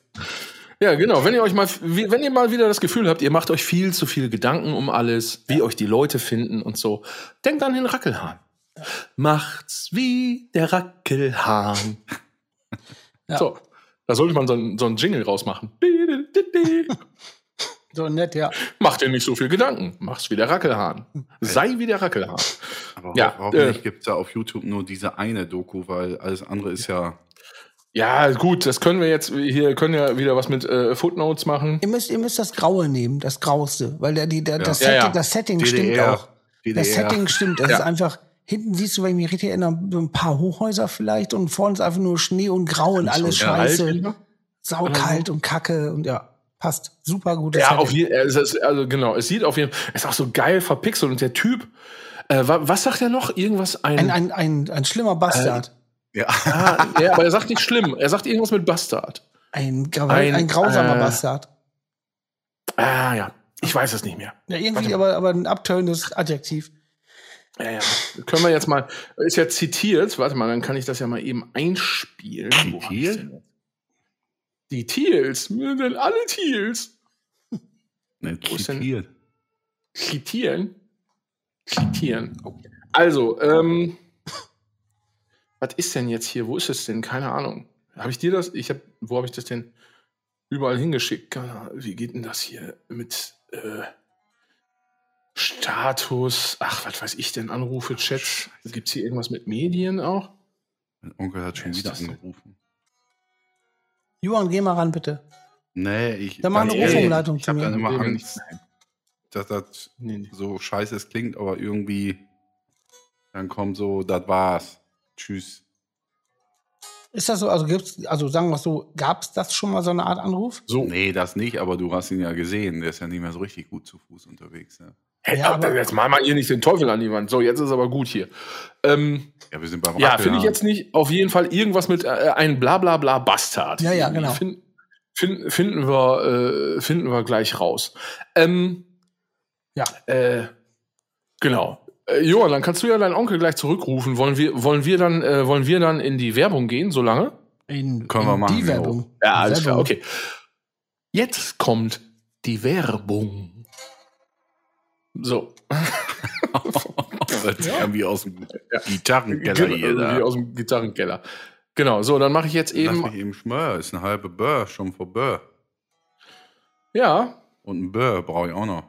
Ja, genau. Wenn ihr euch mal, wenn ihr mal wieder das Gefühl habt, ihr macht euch viel zu viel Gedanken um alles, wie euch die Leute finden und so, denkt an den Rackelhahn. Macht's wie der Rackelhahn. Ja. So, da sollte man so, ein- so einen Jingle rausmachen. So nett, ja. Macht dir nicht so viel Gedanken. Macht's wie der Rackelhahn. Sei wie der Rackelhahn. Aber Ja, ho hoffentlich äh, gibt's da auf YouTube nur diese eine Doku, weil alles andere ist ja. Ja, gut, das können wir jetzt, hier können ja wieder was mit äh, Footnotes machen. Ihr müsst, ihr müsst das Graue nehmen, das Grauste, weil der, die, der, das, Ja, Setting, ja. das Setting stimmt DDR. auch. DDR. Das Setting stimmt. Es Ja. ist einfach, hinten siehst du, wenn ich mich richtig erinnere, so ein paar Hochhäuser vielleicht und vorne ist einfach nur Schnee und Grau und alles scheiße. ne? Saukalt und Kacke und ja, passt. Super gutes Ja, Setting. auf jeden also, es- genau, es sieht auf jeden Fall, es ist auch so geil verpixelt und der Typ, äh, wa- was sagt er noch? Irgendwas ein, ein, ein, ein, ein schlimmer Bastard. Ja. ah, ja, aber er sagt nicht schlimm, er sagt irgendwas mit Bastard. Ein, ein, ein grausamer äh, Bastard. Ah ja, ich weiß es nicht mehr. Ja, irgendwie aber, aber ein abtönendes Adjektiv. Ja, ja. Können wir jetzt mal, ist ja zitiert, warte mal, dann kann ich das ja mal eben einspielen. Zitiert? Die Thiels, denn alle Thiels. Ne, zitiert. Zitieren? Zitieren. Also, ähm, was ist denn jetzt hier? Wo ist es denn? Keine Ahnung. Habe ich dir das? Ich habe, wo habe ich das denn überall hingeschickt? Wie geht denn das hier mit äh, Status? Ach, was weiß ich denn? Anrufe, Chats? Gibt es hier irgendwas mit Medien auch? Mein Onkel hat schon wieder angerufen. Johann, geh mal ran, bitte. Nee, ich. Dann mach eine Rufumleitung ich, ich habe dann immer Angst, dass das nee, nee. so scheiße es klingt, aber irgendwie dann kommt so, das war's. Tschüss. Ist das so? Also gibt's, also sagen wir so, gab es das schon mal so eine Art Anruf? So. Nee, das nicht, aber du hast ihn ja gesehen. Der ist ja nicht mehr so richtig gut zu Fuß unterwegs. Ja. Hey, ja, aber jetzt mal mal ihr nicht den Teufel an die Wand. So, jetzt ist aber gut hier. Ähm, ja, wir sind beim Ja, finde ich jetzt nicht. Auf jeden Fall irgendwas mit äh, ein Blablabla Bla, Bla, Bastard. Ja, ja, genau. Find, find, finden wir, äh, finden wir gleich raus. Ähm, ja. Äh, genau. Äh, Johann, dann kannst du ja deinen Onkel gleich zurückrufen. Wollen wir, wollen wir dann, äh, wollen wir dann in die Werbung gehen, so lange? In, Können wir machen. Die Werbung. Ja, alles klar, okay. Jetzt kommt die Werbung. So. das ja. wie aus dem Gitarrenkeller hier. Wie aus dem Gitarrenkeller. Genau, so, dann mache ich jetzt eben. Lass mich eben schmör, ist eine halbe Bör, schon vor Bör. Ja. Und ein Bör brauche ich auch noch.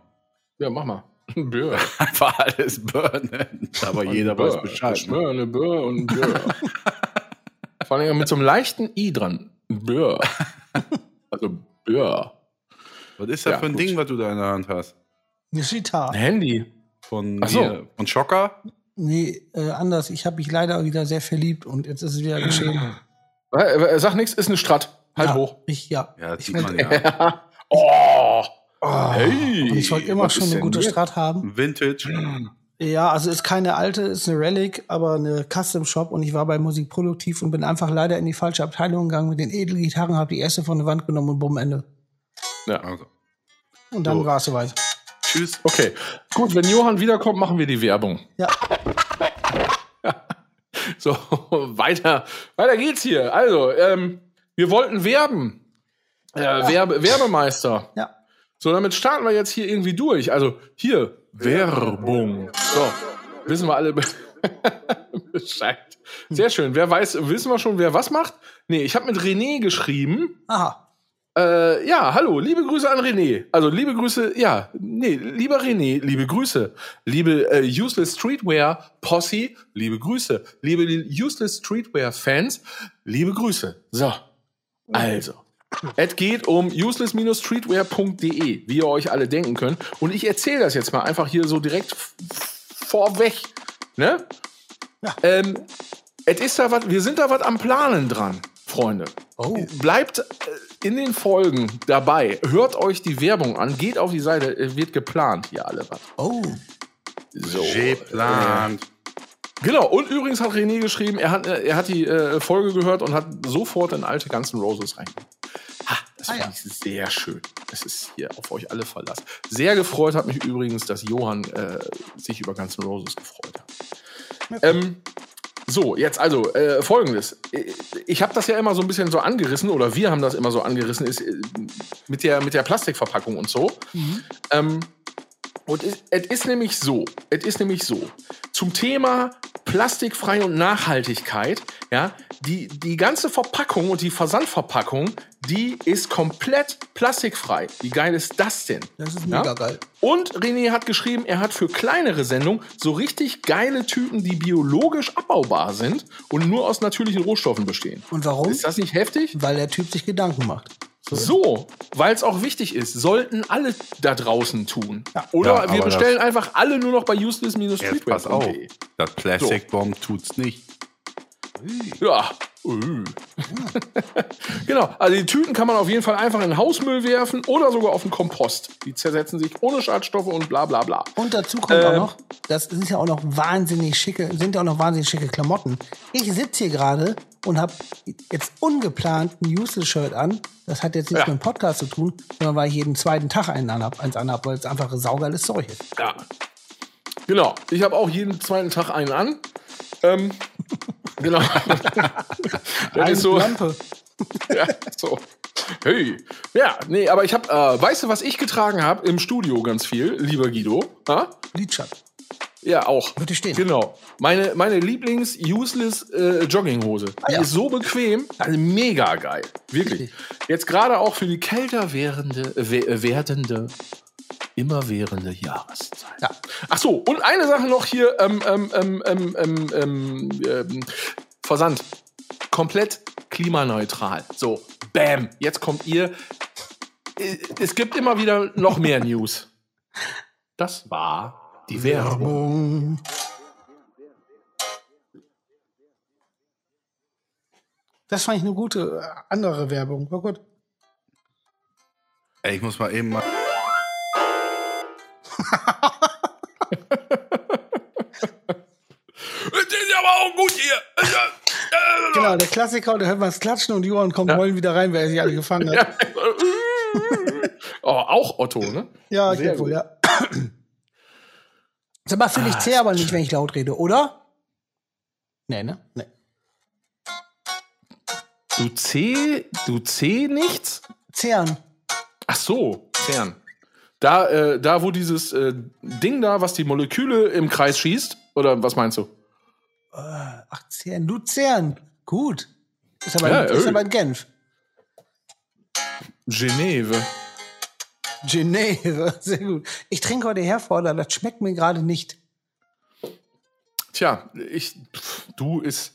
Ja, mach mal. Ein Bör. Einfach alles Bör nennen. Aber jeder Bör. weiß Bescheid. Ein Bör, eine Bör und ein Bör. Vor allem mit so einem leichten I dran. Ein Bör. Also Bör. Was ist das ja, für ein gut. Ding, was du da in der Hand hast? Eine Gitarre. Ein Handy. Von, Ach so. Mir, von Schocker? Nee, äh, anders. Ich habe mich leider wieder sehr verliebt und jetzt ist es wieder geschehen. Äh, sag nichts, ist eine Strat. Halt ja, hoch. Ich, ja. Ja, das sieht man ja. oh. oh. Hey. Und ich wollte immer schon eine gute Strat haben. Vintage. Ja, also ist keine alte, ist eine Relic, aber eine Custom Shop und ich war bei Musik produktiv und bin einfach leider in die falsche Abteilung gegangen mit den Edelgitarren, habe die erste von der Wand genommen und bumm, Ende. Ja, also. Und dann so. war es soweit. Tschüss. Okay. Gut, wenn Johann wiederkommt, machen wir die Werbung. Ja. so, weiter. Weiter geht's hier. Also, ähm, wir wollten werben. Äh, ja. Werbe, Werbemeister. Ja. So, damit starten wir jetzt hier irgendwie durch. Also, hier, Werbung. So, wissen wir alle Bescheid. Sehr schön. Wer weiß, wissen wir schon, wer was macht? Nee, ich habe mit René geschrieben. Aha. Äh, ja, hallo, liebe Grüße an René. Also liebe Grüße, ja, nee, lieber René, liebe Grüße. Liebe äh, Useless Streetwear Posse, liebe Grüße. Liebe Useless Streetwear Fans, liebe Grüße. So, also. Es geht um useless-streetwear.de, wie ihr euch alle denken könnt. Und ich erzähle das jetzt mal einfach hier so direkt vorweg. Ne? Ja. Ähm, es ist da was, wir sind da was am Planen dran. Freunde. Oh. Bleibt äh, in den Folgen dabei. Hört euch die Werbung an. Geht auf die Seite. Es wird geplant hier alle was. Oh. So. Geplant. Äh, genau. Und übrigens hat René geschrieben, er hat, äh, er hat die äh, Folge gehört und hat sofort in alte ganzen Roses rein. Ha, das ah, finde ja. ich sehr schön. Es ist hier auf euch alle Verlass. Sehr gefreut hat mich übrigens, dass Johann äh, sich über ganzen Roses gefreut hat. Ähm, so, jetzt also äh, folgendes. Ich habe das ja immer so ein bisschen so angerissen, oder wir haben das immer so angerissen, ist, äh, mit, der, mit der Plastikverpackung und so. Mhm. Ähm, und es ist nämlich so, es ist nämlich so, zum Thema plastikfrei und Nachhaltigkeit, ja, die, die ganze Verpackung und die Versandverpackung, die ist komplett plastikfrei. Wie geil ist das denn? Das ist mega ja? geil. Und René hat geschrieben, er hat für kleinere Sendungen so richtig geile Tüten, die biologisch abbaubar sind und nur aus natürlichen Rohstoffen bestehen. Und warum? Ist das nicht heftig? Weil der Typ sich Gedanken macht. So, so weil es auch wichtig ist, sollten alle da draußen tun. Ja. Oder ja, wir bestellen einfach alle nur noch bei useless-streetwear.de. Pass auf, das Plastic Bomb so. tut's nicht. Ja. genau, also die Tüten kann man auf jeden Fall einfach in den Hausmüll werfen oder sogar auf den Kompost. Die zersetzen sich ohne Schadstoffe und bla bla bla. Und dazu kommt ähm, auch noch, das sind ja auch noch wahnsinnig schicke, sind ja auch noch wahnsinnig schicke Klamotten. Ich sitze hier gerade und habe jetzt ungeplant ein Useless-Shirt an. Das hat jetzt nichts Ja. mit dem Podcast zu tun, sondern weil ich jeden zweiten Tag einen anhab, eins anhab, weil es einfach ein saugeiles Zeug ist. Ja. Genau. Ich habe auch jeden zweiten Tag einen an. Ähm, genau. das ist so. Lampe. Ja, so. Hey. Ja, nee, aber ich habe, äh, weißt du, was ich getragen habe im Studio ganz viel, lieber Guido? Ha? Lidschatten. Ja, auch. Würde stehen. Genau. Meine, meine Lieblings-Useless äh, Jogginghose. Die Ah, ja. ist so bequem, also mega geil. Wirklich. Richtig. Jetzt gerade auch für die kälter werdende, äh, we- äh, werdende, immerwährende Jahreszeit. Ja. Ach so, und eine Sache noch hier, ähm, ähm, ähm, ähm, ähm, ähm, ähm, Versand. Komplett klimaneutral. So, bam, jetzt kommt ihr. Äh, Es gibt immer wieder noch mehr News. Das war die Werbung. Werbung. Das fand ich eine gute äh, andere Werbung. War gut. Ey, ich muss mal eben mal. Das ist aber auch gut hier. Genau, der Klassiker, da hört man es klatschen und Johann kommt heulen wieder rein, weil er sich alle gefangen hat. oh, auch Otto, ne? Ja, ich Sehr glaub wohl, ja. Sag mal, finde ich zäh, aber nicht, wenn ich laut rede, oder? Nee, ne? Nee. Du C, du C nichts? Zehren. Ach so, CERN. Da, äh, da wo dieses äh, Ding da, was die Moleküle im Kreis schießt, oder was meinst du? Ach, Zehren. Du Zehren. Gut. Ist aber, Ja, ist ey. aber in Genf. Geneve. Geneve. Sehr gut. Ich trinke heute Herforder, das schmeckt mir gerade nicht. Tja, ich, pf, du ist,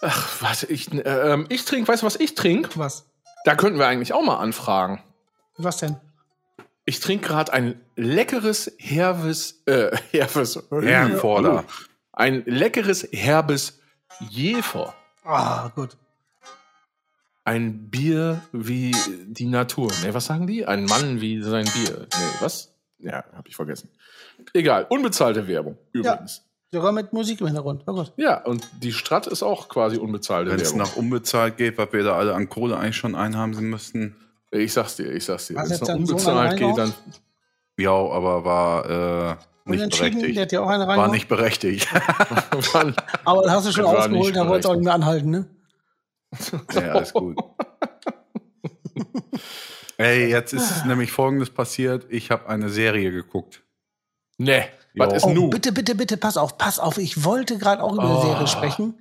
ach, warte, ich, äh, ähm, ich trinke, weißt du, was ich trinke? Was? Da könnten wir eigentlich auch mal anfragen. Was denn? Ich trinke gerade ein leckeres, herbes, äh, herbes, Herforder. Ein leckeres, herbes Jefer. Ah, gut. Ein Bier wie die Natur. Ne, was sagen die? Ein Mann wie sein Bier. Nee, was? Ja, hab ich vergessen. Egal, unbezahlte Werbung übrigens. Sogar mit Musik im Hintergrund. War gut. Ja, und die Strat ist auch quasi unbezahlte Wenn es Werbung. nach unbezahlt geht, was wir da alle an Kohle eigentlich schon einhaben müssten. Ich sag's dir, ich sag's dir. Wenn es nach unbezahlt geht, dann. Ja, aber war äh, nicht berechtigt. hat ja auch eine rein. War nicht berechtigt. Aber das hast du schon War ausgeholt, da wolltest du auch nicht mehr anhalten, ne? Ja, alles gut. Ey, jetzt ist nämlich Folgendes passiert. Ich habe eine Serie geguckt. Ne, was ist Oh, nu? bitte, bitte, bitte, pass auf, pass auf. Ich wollte gerade auch über eine Oh. Serie sprechen.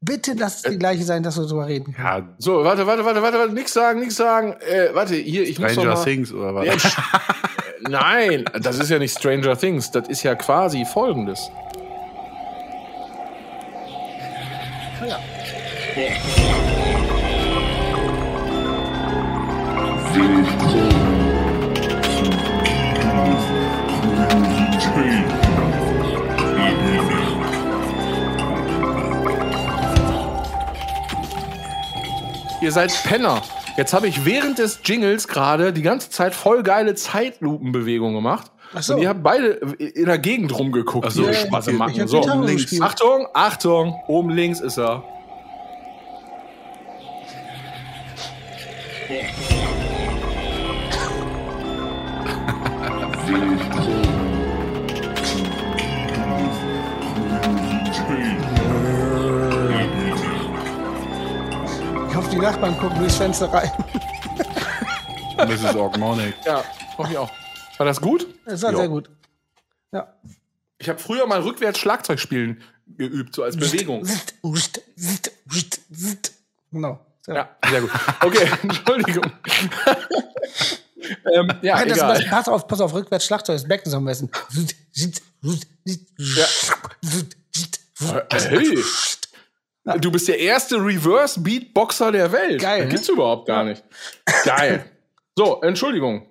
Bitte lass es die gleiche sein, dass wir darüber reden können. Ja, So, warte, warte, warte, warte, warte, nix sagen, nix sagen. Äh, warte, hier, ich muss doch Stranger mal. Things oder was? Ja, sch- Nein, das ist ja nicht Stranger Things. Das ist ja quasi folgendes. Ihr seid Penner. Jetzt habe ich während des Jingles gerade die ganze Zeit voll geile Zeitlupenbewegungen gemacht. Ach so. Und ihr habt beide in der Gegend rumgeguckt. Ach so, ihr ich- Spasemacken. so. Achtung, Achtung, oben links ist er. Ich hoffe, die Nachbarn gucken durchs Fenster rein. Mrs. Orgmonic. Ja, hoffe ich auch. War das gut? Das war Ja. sehr gut. Ja. Ich habe früher mal rückwärts Schlagzeug spielen geübt, so als Bewegung. Genau. Sehr Ja, sehr gut. Okay, Entschuldigung. ähm, ja, Ja, das, egal. das, pass auf, pass auf, rückwärts Schlagzeug, das Becken am besten. Hey, du bist der erste Reverse Beatboxer der Welt. Geil, Das ne? gibt's überhaupt gar nicht. Geil. So, Entschuldigung.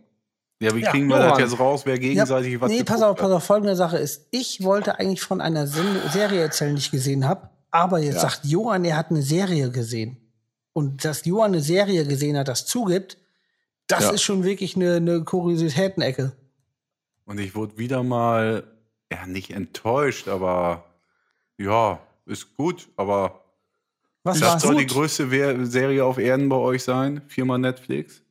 Ja, wie Ja, kriegen wir das jetzt raus, wer Ja, gegenseitig was nee, pass auf, pass auf, folgende Sache ist, ich wollte eigentlich von einer Sen Serie erzählen, die ich gesehen habe, aber jetzt sagt Johann, er hat eine Serie gesehen. Und dass Johann eine Serie gesehen hat, das zugibt, das Ja. ist schon wirklich eine, eine Kuriositätenecke. Und ich wurde wieder mal, ja, nicht enttäuscht, aber ja, ist gut, aber Was Das soll die gut? größte Wer- Serie auf Erden bei euch sein. Viermal Netflix.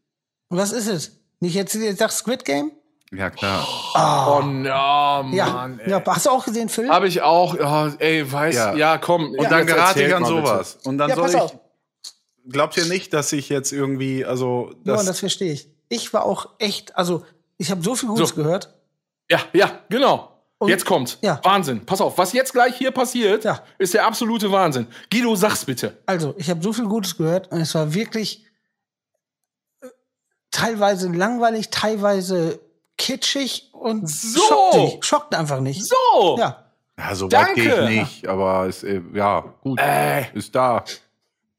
Was ist es? Nicht jetzt, jetzt sagst Squid Game? Ja, klar. Oh, ja, Mann. Ja. ey. ja. Hast du auch gesehen, Phil? Habe ich auch. Ja, ey, weiß. Ja. Ja, komm. Und dann gerate ich an mal bitte. sowas. Und dann Ja, soll pass ich. auf. Glaubt ihr nicht, dass ich jetzt irgendwie, also Ja, das, das verstehe ich. Ich war auch echt, also ich habe so viel Gutes So. gehört. Ja, ja, genau. Und- jetzt kommt. Ja. Wahnsinn. Pass auf, was jetzt gleich hier passiert, Ja. ist der absolute Wahnsinn. Guido, sag's bitte. Also, ich habe so viel Gutes gehört und es war wirklich äh, teilweise langweilig, teilweise kitschig und So. schockt, nicht, schockt einfach nicht. So. Ja. ja, so weit Danke. gehe ich nicht, aber es, äh, ja, gut, Äh, ist da.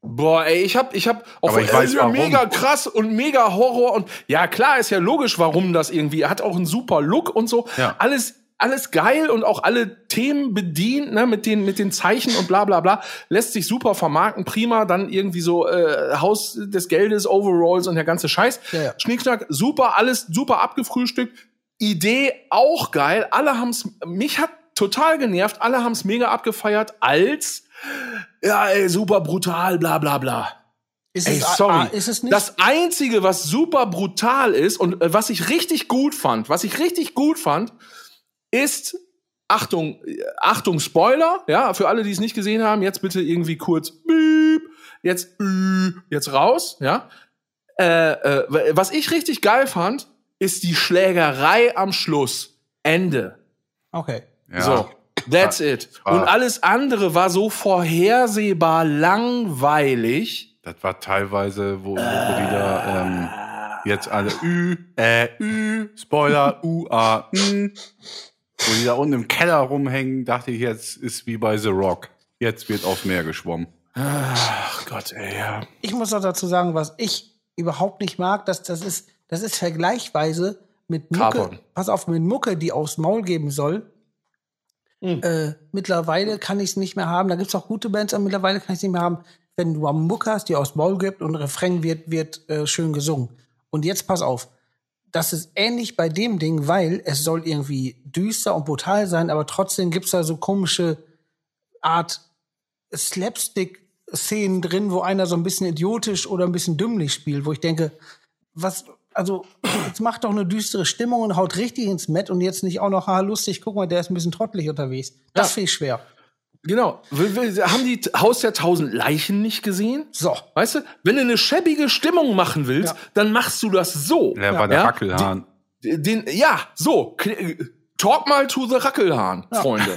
Boah, ey, ich hab, ich hab auch Aber ich weiß, warum. mega krass und mega Horror und ja, klar, ist ja logisch, warum das irgendwie, er hat auch einen super Look und so. Ja. Alles, alles geil und auch alle Themen bedient, ne, mit den, mit den Zeichen und bla, bla, bla. Lässt sich super vermarkten, prima, dann irgendwie so, äh, Haus des Geldes, Overalls und der ganze Scheiß. Ja, ja. Schnickschnack, super, alles super abgefrühstückt. Idee auch geil. Alle haben's, mich hat total genervt. Alle haben's mega abgefeiert als, ja, ey, super brutal, bla, bla, bla. Ist Ey, es, sorry. ist es nicht? Das einzige, was super brutal ist und äh, was ich richtig gut fand, was ich richtig gut fand, ist Achtung, äh, Achtung Spoiler, ja, für alle, die es nicht gesehen haben, jetzt bitte irgendwie kurz Beep, jetzt jetzt raus, ja. Äh, äh, was ich richtig geil fand, ist die Schlägerei am Schluss. Ende. okay. Ja. So, that's it. Und alles andere war so vorhersehbar langweilig. Das war teilweise, wo, wo die da ähm, jetzt alle Ü, äh, Ü, Spoiler, U, A, N, wo die da unten im Keller rumhängen, dachte ich, jetzt ist wie bei The Rock. Jetzt wird aufs Meer geschwommen. Ach Gott, ey, ja. Ich muss noch dazu sagen, was ich überhaupt nicht mag, dass das ist, das ist vergleichweise mit Mucke. Carbon. Pass auf, mit Mucke, die aufs Maul geben soll. Hm. Äh, mittlerweile kann ich es nicht mehr haben. Da gibt's auch gute Bands, aber mittlerweile kann ich es nicht mehr haben, wenn du am Mucke hast, die aufs Maul gibt und Refrain wird, wird äh, schön gesungen. Und jetzt pass auf. Das ist ähnlich bei dem Ding, weil es soll irgendwie düster und brutal sein, aber trotzdem gibt's da so komische Art Slapstick-Szenen drin, wo einer so ein bisschen idiotisch oder ein bisschen dümmlich spielt, wo ich denke, was, also, jetzt macht doch eine düstere Stimmung und haut richtig ins Met und jetzt nicht auch noch, haha, lustig, guck mal, der ist ein bisschen trottelig unterwegs. Das Ja. finde ich schwer. Genau. Haben die Haus der tausend Leichen nicht gesehen? So. Weißt du, wenn du eine schäbige Stimmung machen willst, Ja. dann machst du das so. Der war der Ja? Wackelhahn. Den, ja, so. Kl- Talk mal to the Rackelhahn, Freunde.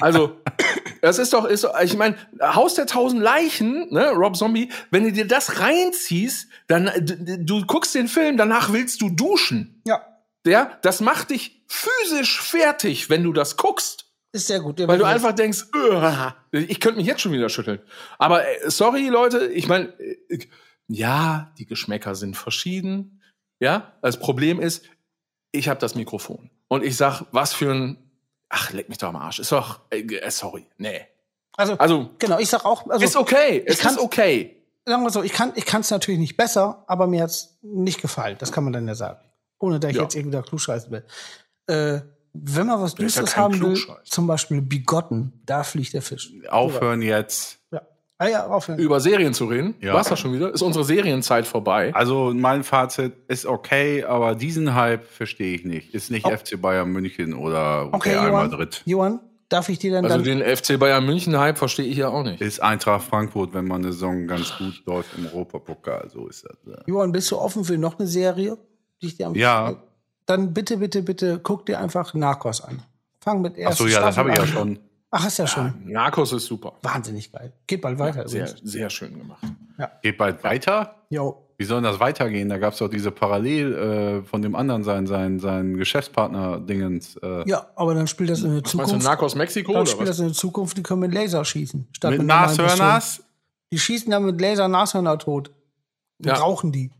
Also, das ist doch, ist, ich meine, Haus der tausend Leichen, ne, Rob Zombie, wenn du dir das reinziehst, dann, äh, du, guckst den Film, danach willst du duschen. Ja, Ja, das macht dich physisch fertig, wenn du das guckst. ist sehr gut. Weil du einfach denkst, "Uah." ich könnte mich jetzt schon wieder schütteln. Aber äh, sorry, Leute, ich meine, äh, ja, die Geschmäcker sind verschieden. Ja, das Problem ist, ich habe das Mikrofon. Und ich sag, was für ein. Ach, leck mich doch am Arsch. Ist doch. Äh, äh, sorry. Nee. also, Also, genau, ich sag auch, also, ist okay. Es kann- ist okay. sagen wir so, ich kann, ich kann es natürlich nicht besser, aber mir hat's nicht gefallen. Das kann man dann ja sagen. Ohne dass ich Ja. jetzt irgendwie da klugscheißen will. Äh, wenn man was ja Düsteres kein haben will, zum Beispiel Bigotten, da fliegt der Fisch. Aufhören jetzt. Ah ja, aufhören. Über Serien zu reden. Ja. War's das schon wieder? Ist unsere Serienzeit vorbei? Also mein Fazit ist okay, aber diesen Hype verstehe ich nicht. Ist nicht Oh. FC Bayern München oder Okay, Real Johann, Madrid. Johann, darf ich dir dann, Also dann den FC Bayern München Hype verstehe ich ja auch nicht. Ist Eintracht Frankfurt, wenn man eine Saison ganz gut läuft im Europapokal. So ist das. ja. Johann, bist du offen für noch eine Serie? Die ich dir am Ja. Dann bitte, bitte, bitte, guck dir einfach Narcos an. Fang mit Ach ersten so, ja, das habe ich ja Staffel schon. Ach, hast ja schon. Narcos ist super. Wahnsinnig geil. Geht bald weiter Sehr, übrigens. sehr schön gemacht. Geht bald weiter? Jo. Wie soll denn das weitergehen? Da gab es doch diese Parallel äh, von dem anderen sein, sein, sein Geschäftspartner-Dingens. Äh, Ja, aber dann spielt das in der Meinst du Zukunft. Narcos Mexiko Dann oder spielt was? das in der Zukunft, die können mit Laser schießen. Statt mit Pistolen. Nashörners? Die schießen dann mit Laser Nashörner tot. Ja. Brauchen die.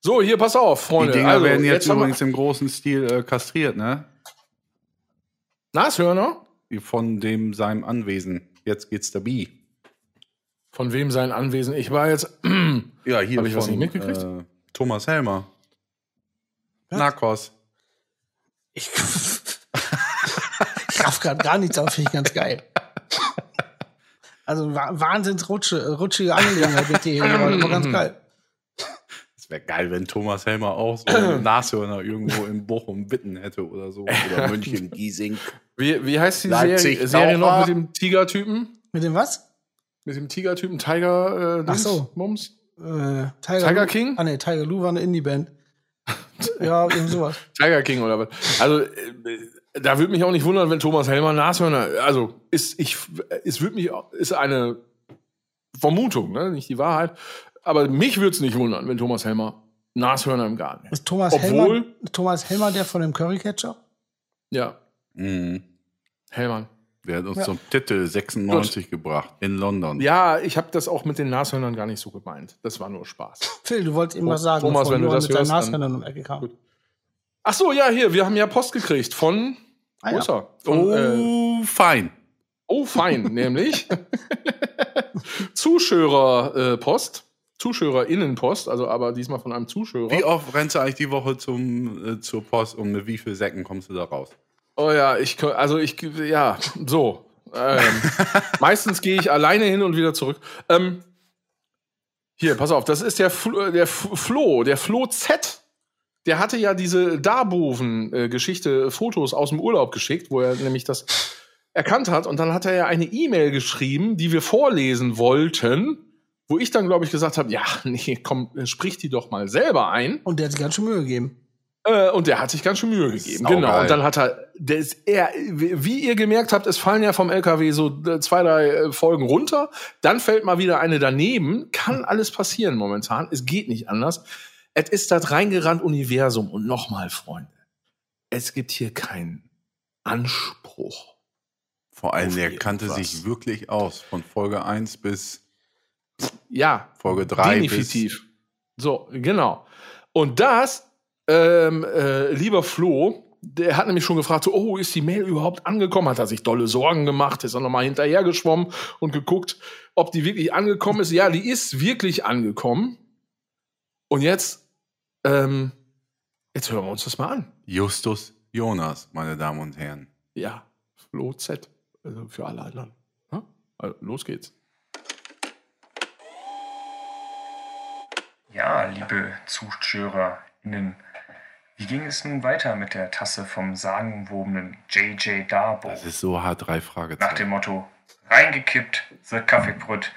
So, hier, pass auf, Die Freunde. Dinger also, werden jetzt, wir- übrigens im großen Stil äh, kastriert, ne? Nashörner? Von dem seinem Anwesen. Jetzt geht's der B. Von wem sein Anwesen? Ich war jetzt. Ja, hier Hab ich was nicht mitgekriegt? Äh, Thomas Helmer. Was? Narcos. Ich, ich raff gerade gar nichts auf, finde ich ganz geil. Also wa- wahnsinns rutsche, rutschige Angelegenheit mit dir. War ganz geil. Wäre geil, wenn Thomas Helmer auch so einen Nashörner irgendwo in Bochum Witten hätte oder so. Oder München, Giesing. Wie, wie heißt die Leipzig, Serie, Serie noch mit dem Tiger-Typen? Mit dem was? Mit dem Tiger-Typen, Tiger, äh, Ach so. Mums? Äh, Tiger, Tiger King? Ah, nee, Tiger Lou war eine Indie-Band. ja, irgend sowas. Tiger King oder was? Also, äh, da würde mich auch nicht wundern, wenn Thomas Helmer Nashörner, also, ist, ich, es würde mich, ist eine Vermutung, ne? nicht die Wahrheit. Aber mich würde es nicht wundern, wenn Thomas Helmer Nashörner im Garten hätte. Ist Thomas Obwohl- Helmer, Thomas Helmer der von dem Currycatcher? Ja, Mhm. Hellmann. Der hat uns Ja. zum Titel 96 gebracht in London. Ja, ich habe das auch mit den Nashörnern gar nicht so gemeint. Das war nur Spaß. Phil, du wolltest ihm Thomas, was sagen, wenn du das mit hörst, dann- Nashörnern um Ecke kam. Gut. Ach so, ja, hier, wir haben ja Post gekriegt von, Ah, ja. Von, äh, Oh, fein. Oh, fein, nämlich Zuschauerpost, Zuschauerinnenpost, also aber diesmal von einem Zuschauer. Wie oft rennst du eigentlich die Woche zum, äh, zur Post und mit wie viel Säcken kommst du da raus? Oh ja, ich, also ich, ja, so. Ähm, meistens gehe ich alleine hin und wieder zurück. Ähm, hier, pass auf, das ist der, Flo, der F- Flo, der Flo Z. Der hatte ja diese Darboven-Geschichte, Fotos aus dem Urlaub geschickt, wo er nämlich das erkannt hat. Und dann hat er ja eine E-Mail geschrieben, die wir vorlesen wollten, wo ich dann, glaube ich, gesagt habe, ja, nee, komm, sprich die doch mal selber ein. Und der hat sich ganz schön Mühe gegeben. Äh, und der hat sich ganz schön Mühe gegeben. Genau. Und dann hat er, der ist, er, wie ihr gemerkt habt, es fallen ja vom LKW so äh, zwei, drei äh, Folgen runter. Dann fällt mal wieder eine daneben. Kann alles passieren momentan. Es geht nicht anders. Es ist das reingerannt Universum. Und nochmal, Freunde, es gibt hier keinen Anspruch. Vor allem, der kannte sich wirklich aus. Von Folge 1 bis Ja, Folge 3 definitiv. So, genau. Und das, ähm, äh, lieber Flo, der hat nämlich schon gefragt, so, oh, ist die Mail überhaupt angekommen? Hat er sich dolle Sorgen gemacht? Ist er nochmal hinterhergeschwommen und geguckt, ob die wirklich angekommen ist? Ja, die ist wirklich angekommen. Und jetzt, ähm, jetzt hören wir uns das mal an. Justus Jonas, meine Damen und Herren. Ja, Flo Z, also für alle anderen. Also, los geht's. Ja, liebe ZuschauerInnen, wie ging es nun weiter mit der Tasse vom sagenwobenen JJ Darbo? Das ist so hart, drei Nach Fragezeichen. dem Motto, reingekippt, the Kaffeebrüt,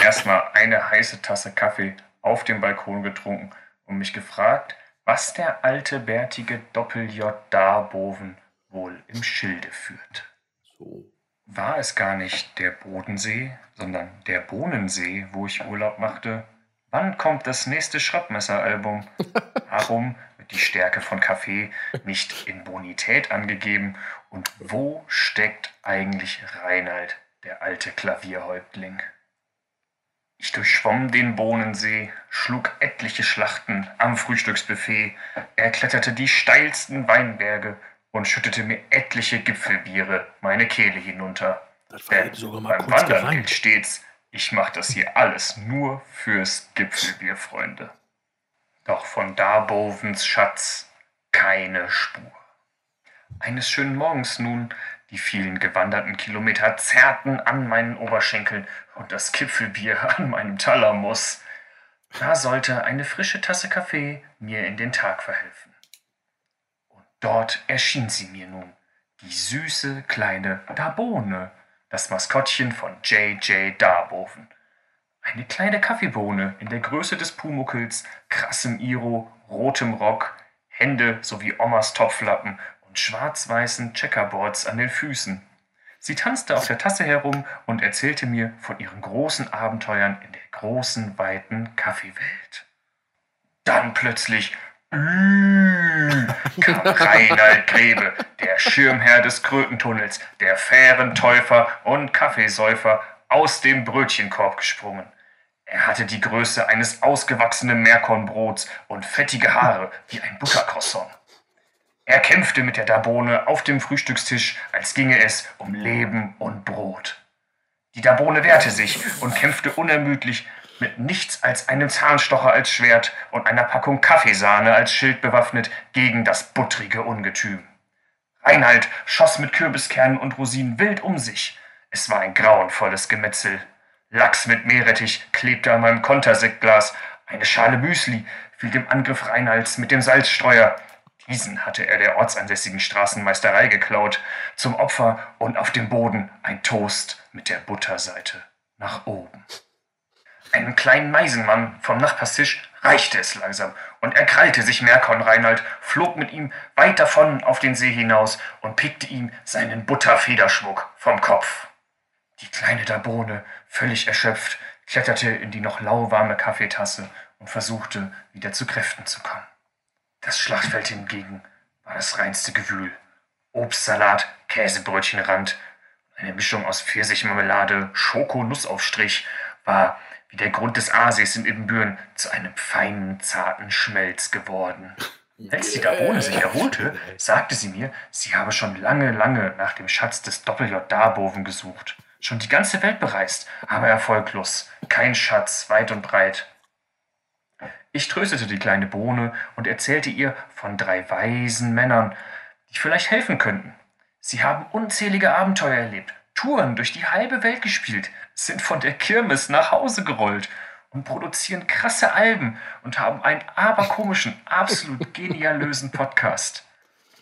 erstmal eine heiße Tasse Kaffee auf dem Balkon getrunken und mich gefragt, was der alte bärtige Doppel-J Darboven wohl im Schilde führt. So. War es gar nicht der Bodensee, sondern der Bohnensee, wo ich Urlaub machte? Wann kommt das nächste Schrottmesser-Album? Warum wird die Stärke von Kaffee nicht in Bonität angegeben? Und wo steckt eigentlich Reinald, der alte Klavierhäuptling? Ich durchschwomm den Bohnensee, schlug etliche Schlachten am Frühstücksbuffet, erkletterte die steilsten Weinberge und schüttete mir etliche Gipfelbiere meine Kehle hinunter. Das war Denn sogar mal beim kurz Wandern gilt stets, ich mach das hier alles nur fürs Gipfelbier, Freunde. Doch von Darbovens Schatz keine Spur. Eines schönen Morgens nun, die vielen gewanderten Kilometer zerrten an meinen Oberschenkeln und das Gipfelbier an meinem Talamus. Da sollte eine frische Tasse Kaffee mir in den Tag verhelfen. Und dort erschien sie mir nun, die süße kleine Darbone, das Maskottchen von J.J. Darboven. Eine kleine Kaffeebohne in der Größe des Pumuckels, krassem Iro, rotem Rock, Hände sowie Omas Topflappen und schwarz-weißen Checkerboards an den Füßen. Sie tanzte auf der Tasse herum und erzählte mir von ihren großen Abenteuern in der großen, weiten Kaffeewelt. Dann plötzlich kam Reinald Grebe, der Schirmherr des Krötentunnels, der Fährentäufer und Kaffeesäufer, aus dem Brötchenkorb gesprungen. Er hatte die Größe eines ausgewachsenen Meerkornbrots und fettige Haare wie ein Buttercroissant. Er kämpfte mit der Darbone auf dem Frühstückstisch, als ginge es um Leben und Brot. Die Darbone wehrte sich und kämpfte unermüdlich mit nichts als einem Zahnstocher als Schwert und einer Packung Kaffeesahne als Schild bewaffnet gegen das buttrige Ungetüm. Reinhold schoss mit Kürbiskernen und Rosinen wild um sich. Es war ein grauenvolles Gemetzel. Lachs mit Meerrettich klebte an meinem Kontersektglas. Eine Schale Müsli fiel dem Angriff Reinalds mit dem Salzstreuer. Diesen hatte er der ortsansässigen Straßenmeisterei geklaut. Zum Opfer und auf dem Boden ein Toast mit der Butterseite nach oben. Einem kleinen Meisenmann vom Nachbarstisch reichte es langsam, und er krallte sich Merkon Reinald, flog mit ihm weit davon auf den See hinaus und pickte ihm seinen Butterfederschmuck vom Kopf. Die kleine Dabone, völlig erschöpft, kletterte in die noch lauwarme Kaffeetasse und versuchte, wieder zu Kräften zu kommen. Das Schlachtfeld hingegen war das reinste Gewühl. Obstsalat, Käsebrötchenrand, eine Mischung aus Pfirsichmarmelade, Schokonussaufstrich war wie der Grund des Aasies in Ibbenbüren zu einem feinen, zarten Schmelz geworden. Als die Dabone sich erholte, sagte sie mir, sie habe schon lange, lange nach dem Schatz des Doppel-J Darboven gesucht. Schon die ganze Welt bereist, aber erfolglos. Kein Schatz, weit und breit. Ich tröstete die kleine Bohne und erzählte ihr von drei weisen Männern, die vielleicht helfen könnten. Sie haben unzählige Abenteuer erlebt, Touren durch die halbe Welt gespielt, sind von der Kirmes nach Hause gerollt und produzieren krasse Alben und haben einen aberkomischen, absolut genialösen Podcast.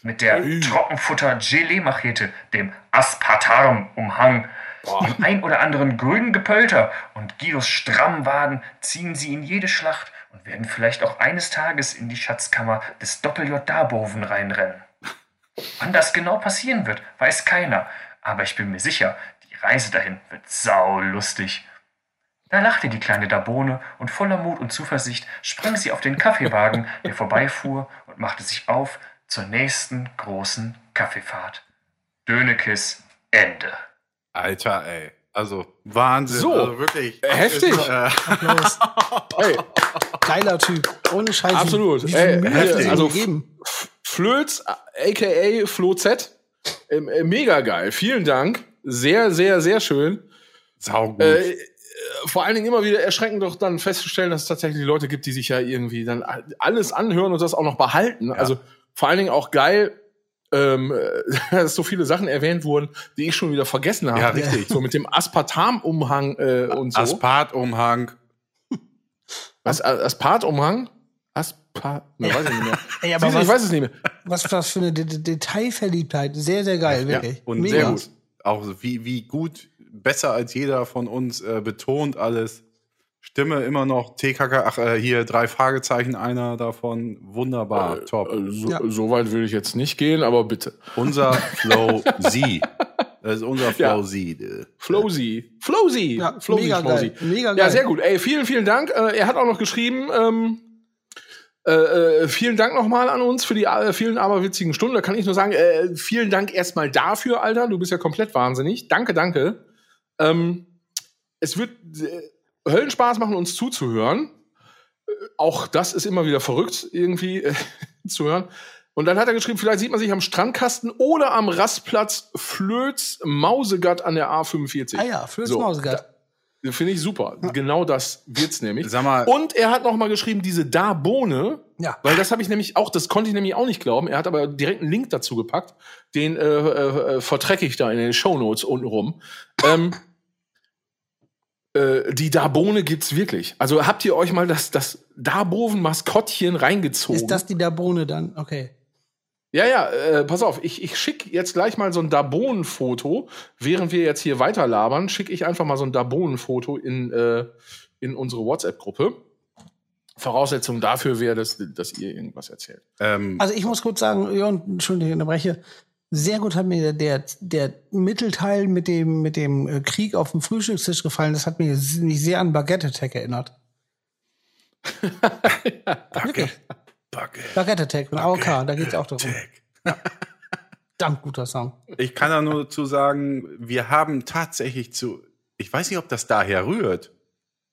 Mit der Trockenfutter-Gelee-Machete, dem Aspartam-Umhang, dem ein oder anderen grünen Gepölter und Guidos strammen Waden ziehen sie in jede Schlacht und werden vielleicht auch eines Tages in die Schatzkammer des Doppel-J Darboven reinrennen. Wann das genau passieren wird, weiß keiner, aber ich bin mir sicher, die Reise dahin wird saulustig. Da lachte die kleine Dabone und voller Mut und Zuversicht sprang sie auf den Kaffeewagen, der vorbeifuhr und machte sich auf zur nächsten großen Kaffeefahrt. Dönekes Ende. Alter, ey. Also Wahnsinn. So, also wirklich. äh, heftig. Ist, äh, Applaus. Ey, Geiler Typ. Ohne Scheiß. Absolut. Wie viel Ey, Mühe heftig. Also, ihm gegeben? Flöz, aka Flo Z. Ähm, äh, mega geil. Vielen Dank. Sehr, sehr, sehr schön. saugut. Äh, äh, vor allen Dingen immer wieder erschreckend doch dann festzustellen, dass es tatsächlich Leute gibt, die sich ja irgendwie dann alles anhören und das auch noch behalten. Also vor allen Dingen auch geil, ähm, äh, dass so viele Sachen erwähnt wurden, die ich schon wieder vergessen habe. Ja, richtig. So mit dem Aspartam-Umhang äh, und so. Aspat-Umhang. Was, As- Aspat, ne, weiß ich nicht mehr. Ey, aber du, ich was- weiß es nicht mehr. Was das für eine De Detailverliebtheit. Sehr, sehr geil, wirklich. Und Mega. sehr gut. Auch wie, wie gut, besser als jeder von uns äh, betont alles. Stimme immer noch TKK, ach, äh, hier drei Fragezeichen, einer davon. Wunderbar, top. Äh, so, Ja. so weit will ich jetzt nicht gehen, aber bitte. Unser Flow Sie. Das ist unser Flow Ja. Sie. äh. Flowsy. Flowsy. Ja, Flowsy, mega Flowsy. geil. Mega Ja, sehr gut. Ey, vielen, vielen Dank. Äh, er hat auch noch geschrieben, ähm, äh, äh, vielen Dank nochmal an uns für die äh, vielen aberwitzigen Stunden. Da kann ich nur sagen, äh, vielen Dank erstmal dafür, Alter. Du bist ja komplett wahnsinnig. Danke, danke. Ähm, es wird äh, Höllenspaß machen, uns zuzuhören. Äh, auch das ist immer wieder verrückt, irgendwie äh, zu hören. Und dann hat er geschrieben, vielleicht sieht man sich am Strandkasten oder am Rastplatz Flöz Mausegatt an der A45. Ah ja, Flöz So, Mausegatt. Finde ich super. Genau das wird's nämlich. Sag mal, Und er hat noch mal geschrieben, diese Da-Bohne, Ja. weil das habe ich nämlich auch, das konnte ich nämlich auch nicht glauben. Er hat aber direkt einen Link dazu gepackt. Den äh, äh, äh, vertrecke ich da in den Shownotes unten rum. Ähm, äh, die Da-Bohne gibt's wirklich. Also habt ihr euch mal das, das Darboven-Maskottchen reingezogen? Ist das die Dabone dann? Okay. Ja, ja, äh, pass auf, ich, ich schicke jetzt gleich mal so ein Darbon-Foto. Während wir jetzt hier weiter labern, schicke ich einfach mal so ein Darbon-Foto in, äh, in unsere WhatsApp-Gruppe. Voraussetzung dafür wäre, dass, dass ihr irgendwas erzählt. ähm, Also ich muss kurz sagen, Jörn, Entschuldigung, ich unterbreche. Sehr gut hat mir der, der Mittelteil mit dem, mit dem äh, Krieg auf dem Frühstückstisch gefallen. Das hat mir mich sehr an Baguette Attack erinnert. Wirklich. Bucket. Baguette Attack mit AOK, da geht's auch darum. Verdammt guter Song. Ich kann da nur dazu sagen, wir haben tatsächlich zu, ich weiß nicht, ob das daher rührt,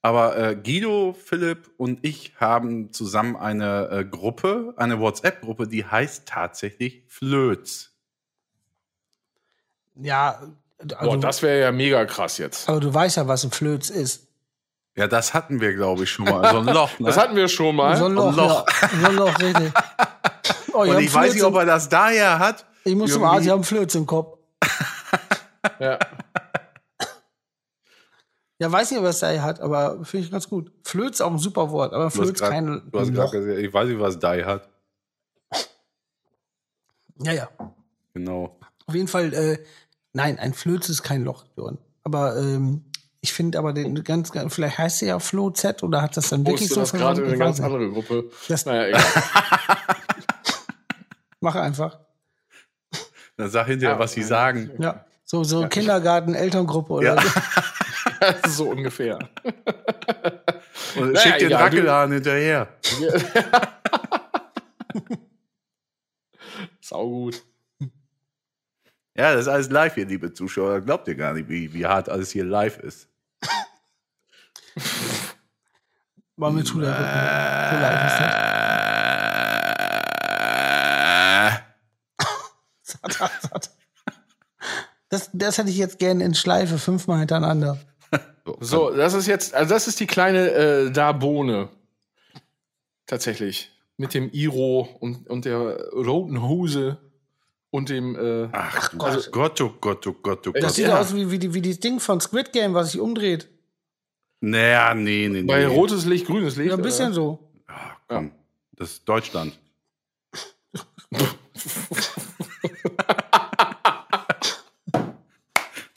aber äh, Guido, Philipp und ich haben zusammen eine äh, Gruppe, eine WhatsApp-Gruppe, die heißt tatsächlich Flöz. Ja, Boah, also, das wäre ja mega krass jetzt. aber du weißt ja, was ein Flöz ist. Ja, das hatten wir, glaube ich, schon mal. So ein Loch, ne? Das hatten wir schon mal. So ein Loch, Loch. Ja, so ein Loch, richtig. Oh, und ich weiß nicht, ob er das daher hat. Ich muss zum irgendwie- Arzt, ich habe einen Flöz im Kopf. ja. Ja, weiß nicht, was er hat, aber finde ich ganz gut. Flöz ist auch ein super Wort, aber Flöz kein du hast Loch. grad gesagt, ich weiß nicht, was Die hat. Ja, ja. Genau. Auf jeden Fall, äh, nein, ein Flöz ist kein Loch, Björn. Aber ähm, ich finde aber den ganz, ganz, vielleicht heißt er ja Flo Z oder hat das dann wirklich Poste so das gerade in eine ganz nicht. andere Gruppe. Das- naja, egal. Mach einfach. Dann sag hinterher, Ja, was sie ja. sagen. Ja. So, so Kindergarten, Elterngruppe oder Ja. so. so ungefähr. Und Naja, schick den egal, du- Wackelhahn hinterher. Sau gut. Ja, das ist alles live hier, liebe Zuschauer. Glaubt ihr gar nicht, wie, wie hart alles hier live ist. War mir zu der Rücken. So leid ist das. Das, das hätte ich jetzt gerne in Schleife, fünfmal hintereinander. So, das ist jetzt, also das ist die kleine äh, Darbone. Tatsächlich. Mit dem Iro und, und der roten Hose und dem, äh, Ach, du Also- Gott, oh Gott, oh Gott, oh Das Gott. sieht ja. aus wie, wie, die, wie das Ding von Squid Game, was sich umdreht. Naja, nee, nee, nee. bei rotes Licht, grünes Licht. Ja, ein bisschen oder? so. Ah, komm, das ist Deutschland.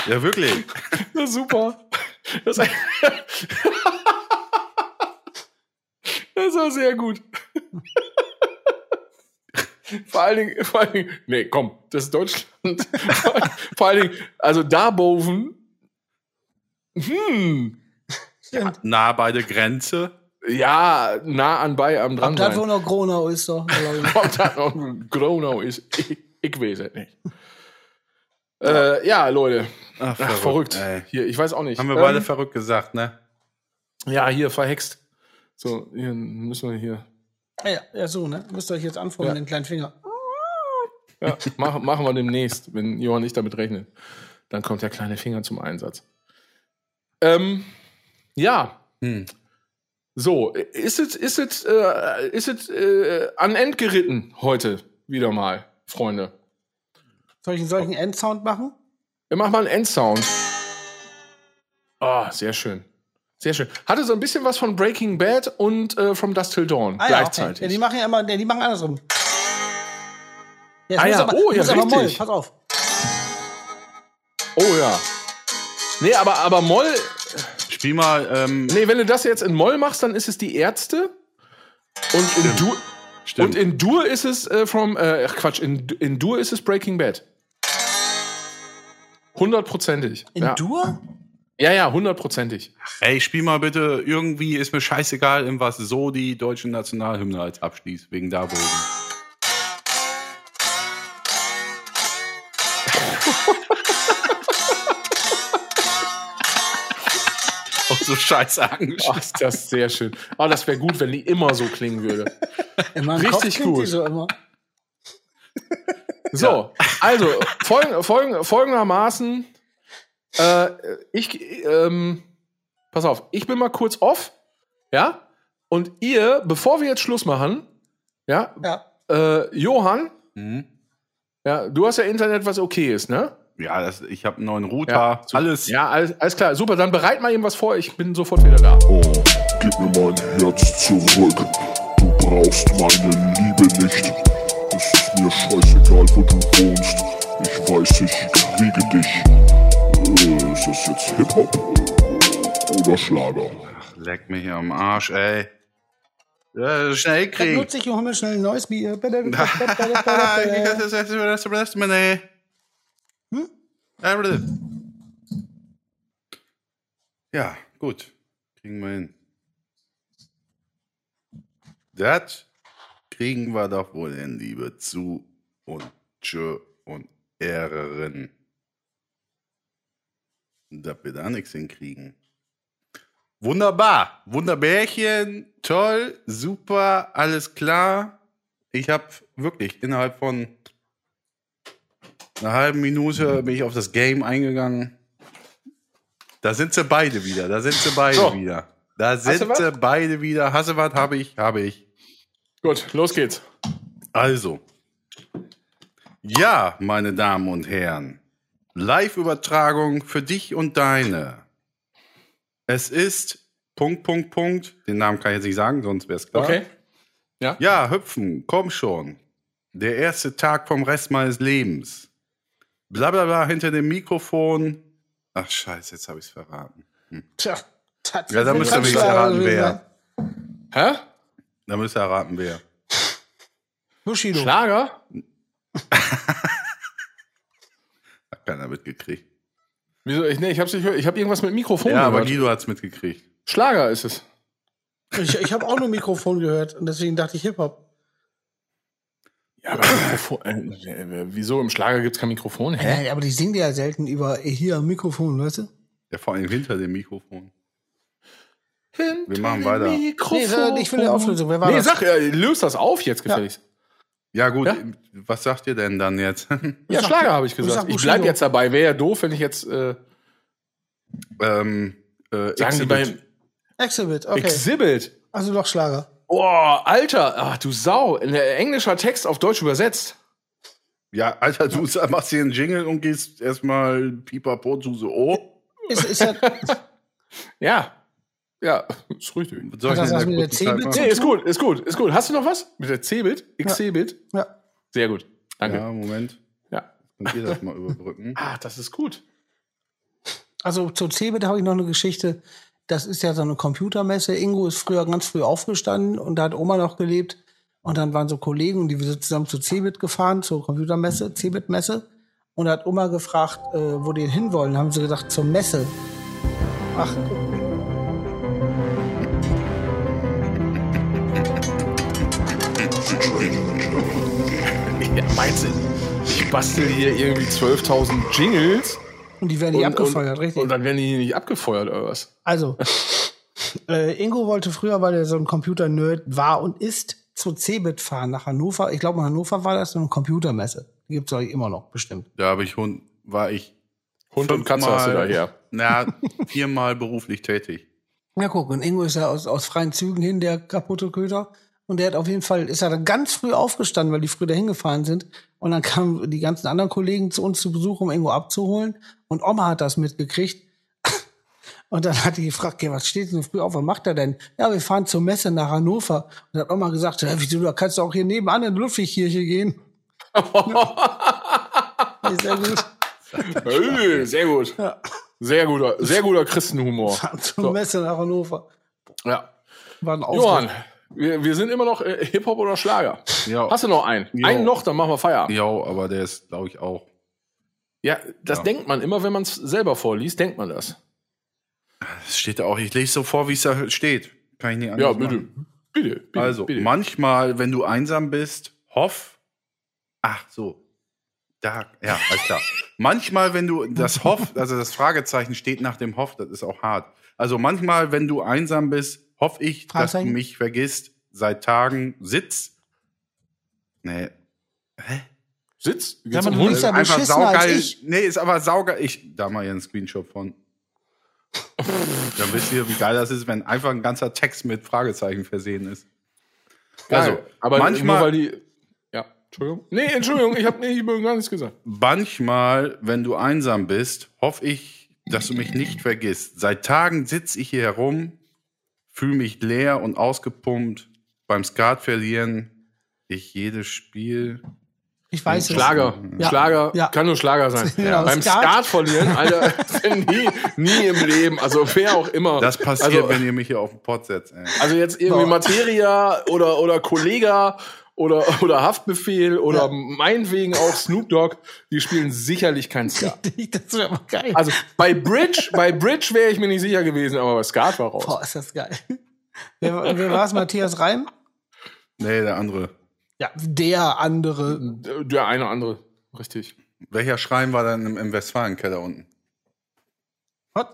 ja, wirklich. Ja, super. Das, das war sehr gut. Vor allen Dingen, vor allen Dingen, nee, komm, das ist Deutschland. Vor, allen Dingen, also Darboven, hm, Stimmt. Nah bei der Grenze. ja, nah an bei am dran Das, wo sein. noch Gronau ist, doch. Ob das noch Gronau ist, ich, ich weiß es nicht. Äh, ja, Leute, Ach, Ach, verrückt. Hier, ich weiß auch nicht. Haben wir beide Ähm, verrückt gesagt, ne? Ja, hier, verhext. So, hier müssen wir hier. Ja, ja, ja, so, ne? Müsst ihr euch jetzt anfangen Ja. mit den kleinen Finger. Ja, machen, machen wir demnächst, wenn Johann nicht damit rechnet. Dann kommt der kleine Finger zum Einsatz. Ähm, ja. Hm. So, ist es, ist es, äh, ist es äh, an End geritten heute wieder mal, Freunde. Soll ich einen solchen Endsound machen? Wir machen mal einen Endsound. Ah, sehr schön. Sehr schön. Hatte so ein bisschen was von Breaking Bad und äh, From Dust Till Dawn Ah, ja, gleichzeitig. Okay. Ja, die machen ja immer, ja, die machen andersrum. Jetzt Ah, ja. aber, Oh, ja, aber Moll, richtig. pass auf. oh ja. Nee, aber, aber Moll, Spiel mal, ähm, nee, wenn du das jetzt in Moll machst, dann ist es die Ärzte. Und in Dur, stimmt. und in Dur ist es äh, from, äh, ach Quatsch, in, in Dur ist es Breaking Bad. Hundertprozentig. In Ja. Dur? ja, ja, hundertprozentig. Ey, spiel mal bitte irgendwie, ist mir scheißegal, in was so die deutsche Nationalhymne als Abschließ, wegen da oben. So scheiße angeschaut. Ach, ist das sehr schön. Ah, das wäre gut, wenn die immer so klingen würde. In meinem Richtig Kopf klingt die gut. So immer. So, also folg, folg, folgendermaßen, äh, ich, ähm, pass auf, ich bin mal kurz off, ja, und ihr, bevor wir jetzt Schluss machen, ja, Ja. äh, Johann, Mhm. ja, du hast ja Internet, was okay ist, ne? Ja, das, ich habe einen neuen Router, Ja, alles. Ja, alles, alles klar, super, dann bereit mal eben was vor, ich bin sofort wieder da. Oh, gib mir mein Herz zurück. Du brauchst meine Liebe nicht. Es ist mir scheißegal, wo du wohnst. Ich weiß, ich kriege dich. Äh, ist das jetzt Hip-Hop äh, oder Schlager? Leck mich am Arsch, ey. Ja, schnell Dann kriegen. nutze ich, hol mir schnell ein neues Bier. Ja, gut. Kriegen wir hin. Das kriegen wir doch wohl hin, liebe Zu und Tschö und Ehren. Dass wir da nichts hinkriegen. Wunderbar. Wunderbärchen. Toll. Super. Alles klar. Ich habe wirklich innerhalb von einer halben Minute bin ich auf das Game eingegangen. Da sind sie beide wieder. Da sind sie beide So. wieder. Da sind sie beide wieder. Was? Habe ich. Habe ich. Gut, los geht's. Also. Ja, meine Damen und Herren. Live-Übertragung für dich und deine. Es ist Punkt, Punkt, Punkt. Den Namen kann ich jetzt nicht sagen, sonst wäre es klar. Okay. Ja, hüpfen, komm schon. Der erste Tag vom Rest meines Lebens. Blablabla hinter dem Mikrofon. Ach, scheiße, jetzt habe ich es verraten. Tja, tatsächlich. Ja, da müsst ihr du erraten, gewesen wer. Hä? Da müsst ihr erraten, wer. Bushido. Schlager? Hat keiner mitgekriegt. Wieso? Ich, nee, ich hab's nicht gehört. Ich habe irgendwas mit Mikrofon Ja, aber gehört. Guido hat's mitgekriegt. Schlager ist es. Ich, ich habe auch nur Mikrofon gehört und deswegen dachte ich Hip-Hop. Ja, aber Mikrofon, äh, äh, wieso im Schlager gibt's kein Mikrofon? Hä? Ja, aber die singen ja selten über äh, hier Mikrofon, weißt du? Ja, vor allem hinter dem Mikrofon. Hinter Wir machen weiter. Mikrofon. Nee, ich will eine Auflösung. Wer war Nee, das? sag, äh, löst das auf jetzt gefälligst. Ja, gut, Ja? was sagt ihr denn dann jetzt? Ja, Schlager habe ich ich sag gesagt. Ich Bushido. bleib jetzt dabei. Wäre ja doof, wenn ich jetzt äh, ähm, äh, sagen Sie Exhibit. beim Exhibit, okay. Exhibit. also doch Schlager. Oh, Alter, ach du Sau. Ein englischer Text auf Deutsch übersetzt. Ja, Alter, du machst hier einen Jingle und gehst erstmal pipapo zu so, oh. Ist, ist ja, Ja. Ja, ist richtig. Soll Hat das was mit der zu Nee, ist gut, ist gut, ist gut. Hast du noch was? Mit der C-Bild? X-C-Bild? ja. Sehr gut. Danke. Ja, Moment. Ja. Könnt ihr das mal überbrücken? Ah, das ist gut. Also zur Cebit habe ich noch eine Geschichte. Das ist ja so eine Computermesse. Ingo ist früher ganz früh aufgestanden und da hat Oma noch gelebt. Und dann waren so Kollegen, die wir zusammen zur Cebit gefahren, zur Computermesse, Cebit-Messe. Und da hat Oma gefragt, äh, wo die hinwollen. Haben sie gesagt, zur Messe. Ach, Ja, meinst du, ich bastel hier irgendwie 12.000 Jingles und die werden nicht und, abgefeuert, und, richtig. und dann werden die nicht abgefeuert oder was? Also, äh, Ingo wollte früher, weil er so ein Computer-Nerd war und ist, zur Cebit fahren nach Hannover. Ich glaube, in Hannover war das so eine Computermesse. Die gibt's es immer noch, bestimmt. Da habe ich Hund, war ich Hund und Katze hast du da hier. Na, viermal beruflich tätig. Ja, guck, und Ingo ist ja aus, aus freien Zügen hin, der kaputte Köter. Und der hat auf jeden Fall, ist er dann ganz früh aufgestanden, weil die früh dahin gefahren sind. Und dann kamen die ganzen anderen Kollegen zu uns zu Besuch, um Ingo abzuholen. Und Oma hat das mitgekriegt. Und dann hat die gefragt, okay, was steht denn so früh auf? Was macht er denn? Ja, wir fahren zur Messe nach Hannover. Und dann hat Oma gesagt, ja, wieso, da kannst du auch hier nebenan in die Ludwigkirche gehen. Sehr gut. Hey, sehr gut. Ja. Sehr guter, sehr guter Christenhumor. Zur So. Messe nach Hannover. Ja. War ein Johann, Auftritt. Wir, wir sind immer noch äh, Hip-Hop oder Schlager. Ja, Hast du noch einen? Jo. Einen noch, dann machen wir Feierabend. ja aber der ist, glaube ich, auch. Ja, das Ja. denkt man immer, wenn man es selber vorliest, denkt man das. Es steht da auch, ich lese so vor, wie es da steht. Kann ich nicht anders Ja, bitte. machen. Bitte, bitte. Also, bitte. manchmal, wenn du einsam bist, hoff. Ach so. Da, ja, alles klar. manchmal, wenn du das Hoff, also das Fragezeichen steht nach dem Hoff, das ist auch hart. Also manchmal, wenn du einsam bist, hoff ich, dass du mich vergisst. Seit Tagen sitz. Nee. Hä? Sitz? Sag mal, du liest ja Einfach beschissener als saugeil. ich. Nee, ist aber saugeil. Ich, da mal hier einen Screenshot von. Dann wisst ihr, wie geil das ist, wenn einfach ein ganzer Text mit Fragezeichen versehen ist. Also, Also, aber manchmal- nur weil die. Ja, Entschuldigung. Nee, Entschuldigung, ich habe nee, gar nichts gesagt. Manchmal, wenn du einsam bist, hoffe ich, dass du mich nicht vergisst. Seit Tagen sitze ich hier herum, fühle mich leer und ausgepumpt. Beim Skat verlieren ich jedes Spiel. Ich weiß es. Schlager. Ja. Schlager Ja. kann nur Schlager sein. Genau, Beim Skat. Skat verlieren, Alter, nie, nie im Leben. Also wer auch immer. Das passiert, also, wenn ihr mich hier auf den Pott setzt. Ey. also jetzt irgendwie. Materia oder, oder Kollega oder, oder Haftbefehl oder Ja. meinetwegen auch Snoop Dogg, die spielen sicherlich kein Skat. Das wäre aber geil. Also bei Bridge, bei Bridge wäre ich mir nicht sicher gewesen, aber bei Skat war raus. Boah, ist das geil. Wer, wer war es? Matthias Reim? Nee, der andere. Ja, der andere. Der eine andere, richtig. Welcher Schrein war dann im, im Westfalenkeller unten? Was?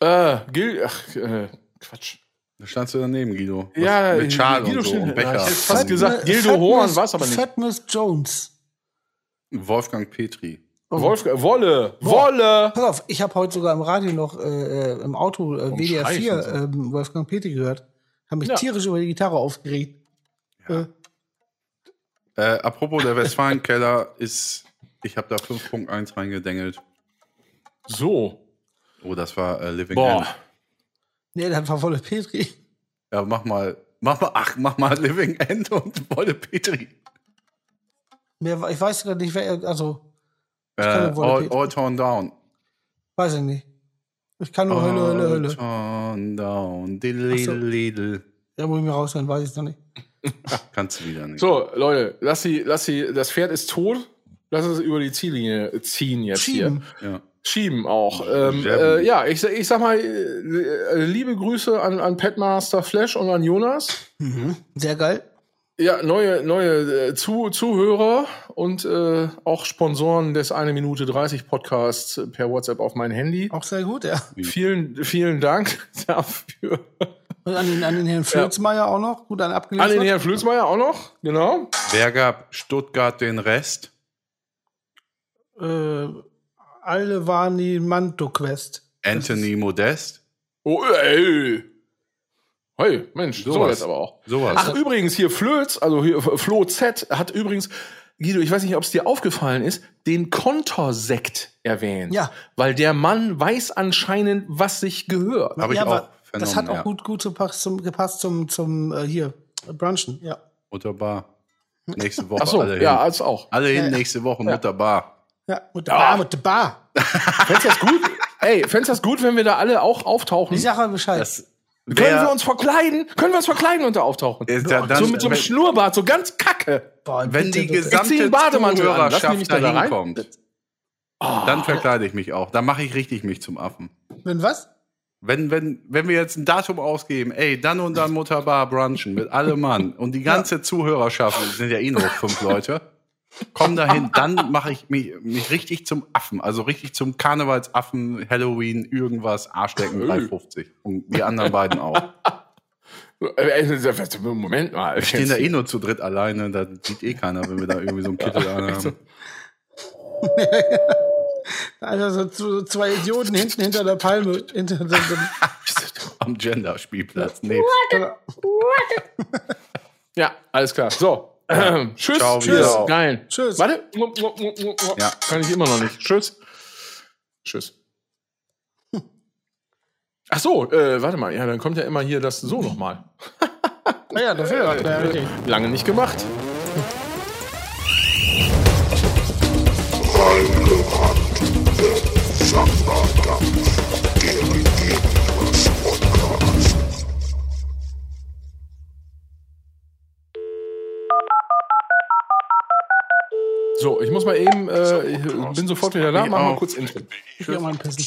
Äh, Gil, ach, äh, Quatsch. Da standst du daneben, Guido. Was- Ja, mit Schal Guido und so und Ja, Becher. ich hätte fast Fatma- gesagt, Gildo Fatmas- Horn war's aber nicht. Fatmas Jones. Wolfgang Petri. Wolfgang, Wolle, Wolle. Pass auf, ich habe heute sogar im Radio noch äh, äh, im Auto äh, WDR schreist 4 du so? ähm, Wolfgang Petri gehört. Haben mich Ja. tierisch über die Gitarre aufgeregt. Äh, Äh, apropos der Westfalenkeller ist, ich habe da 5.1 reingedengelt. So. Oh, das war äh, Living Boah. End. Nee, das war volle Petri. Ja, mach mal, mach mal, ach, mach mal Living End und Wolle Petri. Mehr, ich weiß gerade nicht, wer, also, Äh, kann nur Wolle all, Petri. all Torn Down. weiß ich nicht. Ich kann nur Hölle, Hölle, All Hölle. Torn Down. So. Diddle, Lidl. Ja, wo ich mir raushören, weiß ich noch nicht. Kannst du wieder nicht. So, Leute, lass sie, lass sie, das Pferd ist tot. Lass es über die Ziellinie ziehen jetzt Schieben. hier. Ja. Schieben auch. Ähm, äh, ja, ich, ich sag mal, äh, äh, liebe Grüße an, an Petmaster Flash und an Jonas. Sehr geil. Ja, neue, neue äh, Zu Zuhörer und äh, auch Sponsoren des 1 Minute 30 Podcasts per WhatsApp auf mein Handy. Auch sehr gut, ja. Vielen, vielen Dank dafür. Und an den, an den Herrn Flötzmeier auch noch. Gut, an An abgelesen. den Herrn Flößmeier auch noch, genau. Wer gab Stuttgart den Rest? äh, alle waren die Manto-Quest. Anthony Modest? Oh, ey. Hey, Mensch, so Sowas. jetzt aber auch. Sowas. Ach, übrigens, hier Flöz, also hier Flo Z, hat übrigens, Guido, ich weiß nicht, ob es dir aufgefallen ist, den Kontorsekt erwähnt. Ja. Weil der Mann weiß anscheinend, was sich gehört. Hab ich auch aber das hat vernommen, auch ja. gut, gut gepasst zum, gepasst zum, zum äh, hier, Brunchen. Ja. Mutterbar. Nächste Woche Ach so, alle ja, hin. als auch. Alle hin, Ja, ja. nächste Woche Mutterbar. Ja, mit der Bar, mit der Bar. Fändest du das gut? Ey, fändest du das gut, wenn wir da alle auch auftauchen? Ich sag mal Bescheid. Das Können wir uns verkleiden? Können wir uns verkleiden und da auftauchen? Ist ja dann- so mit so einem wenn- Schnurrbart, so ganz kacke. Boah, Wenn die gesamte den Bademantel an. Lass mich Zuhörerschaft nicht da da rein. hinkommt, dann verkleide ich mich auch. Dann mache ich richtig mich zum Affen. Wenn was? Wenn, wenn, wenn wir jetzt ein Datum ausgeben, ey, dann und dann Mutterbar brunchen mit allem Mann und die ganze Zuhörerschaft, das sind ja eh nur fünf Leute, kommen dahin, dann mache ich mich, mich richtig zum Affen, also richtig zum Karnevalsaffen, Halloween, irgendwas, Arschdecken Öh. 350. Und die anderen beiden auch. Moment mal. Stehen da eh nur zu dritt alleine, da sieht eh keiner, wenn wir da irgendwie so einen Kittel anhaben. Also so, zwei Idioten hinten hinter der Palme. Hinter der, Am Gender-Spielplatz. Nee. Ja, alles klar. So. Tschüss. Ciao, Tschüss. Geil. Tschüss. Warte. Ja. Kann ich immer noch nicht. Tschüss. Tschüss. Ach so, äh, warte mal. Ja, dann kommt ja immer hier das so nochmal. naja, dafür hat er richtig. Lange nicht gemacht. So, ich muss mal eben, äh, ich bin sofort wieder da, Ich mach mal auch. kurz Intro. Ich geh mal ein Pissen.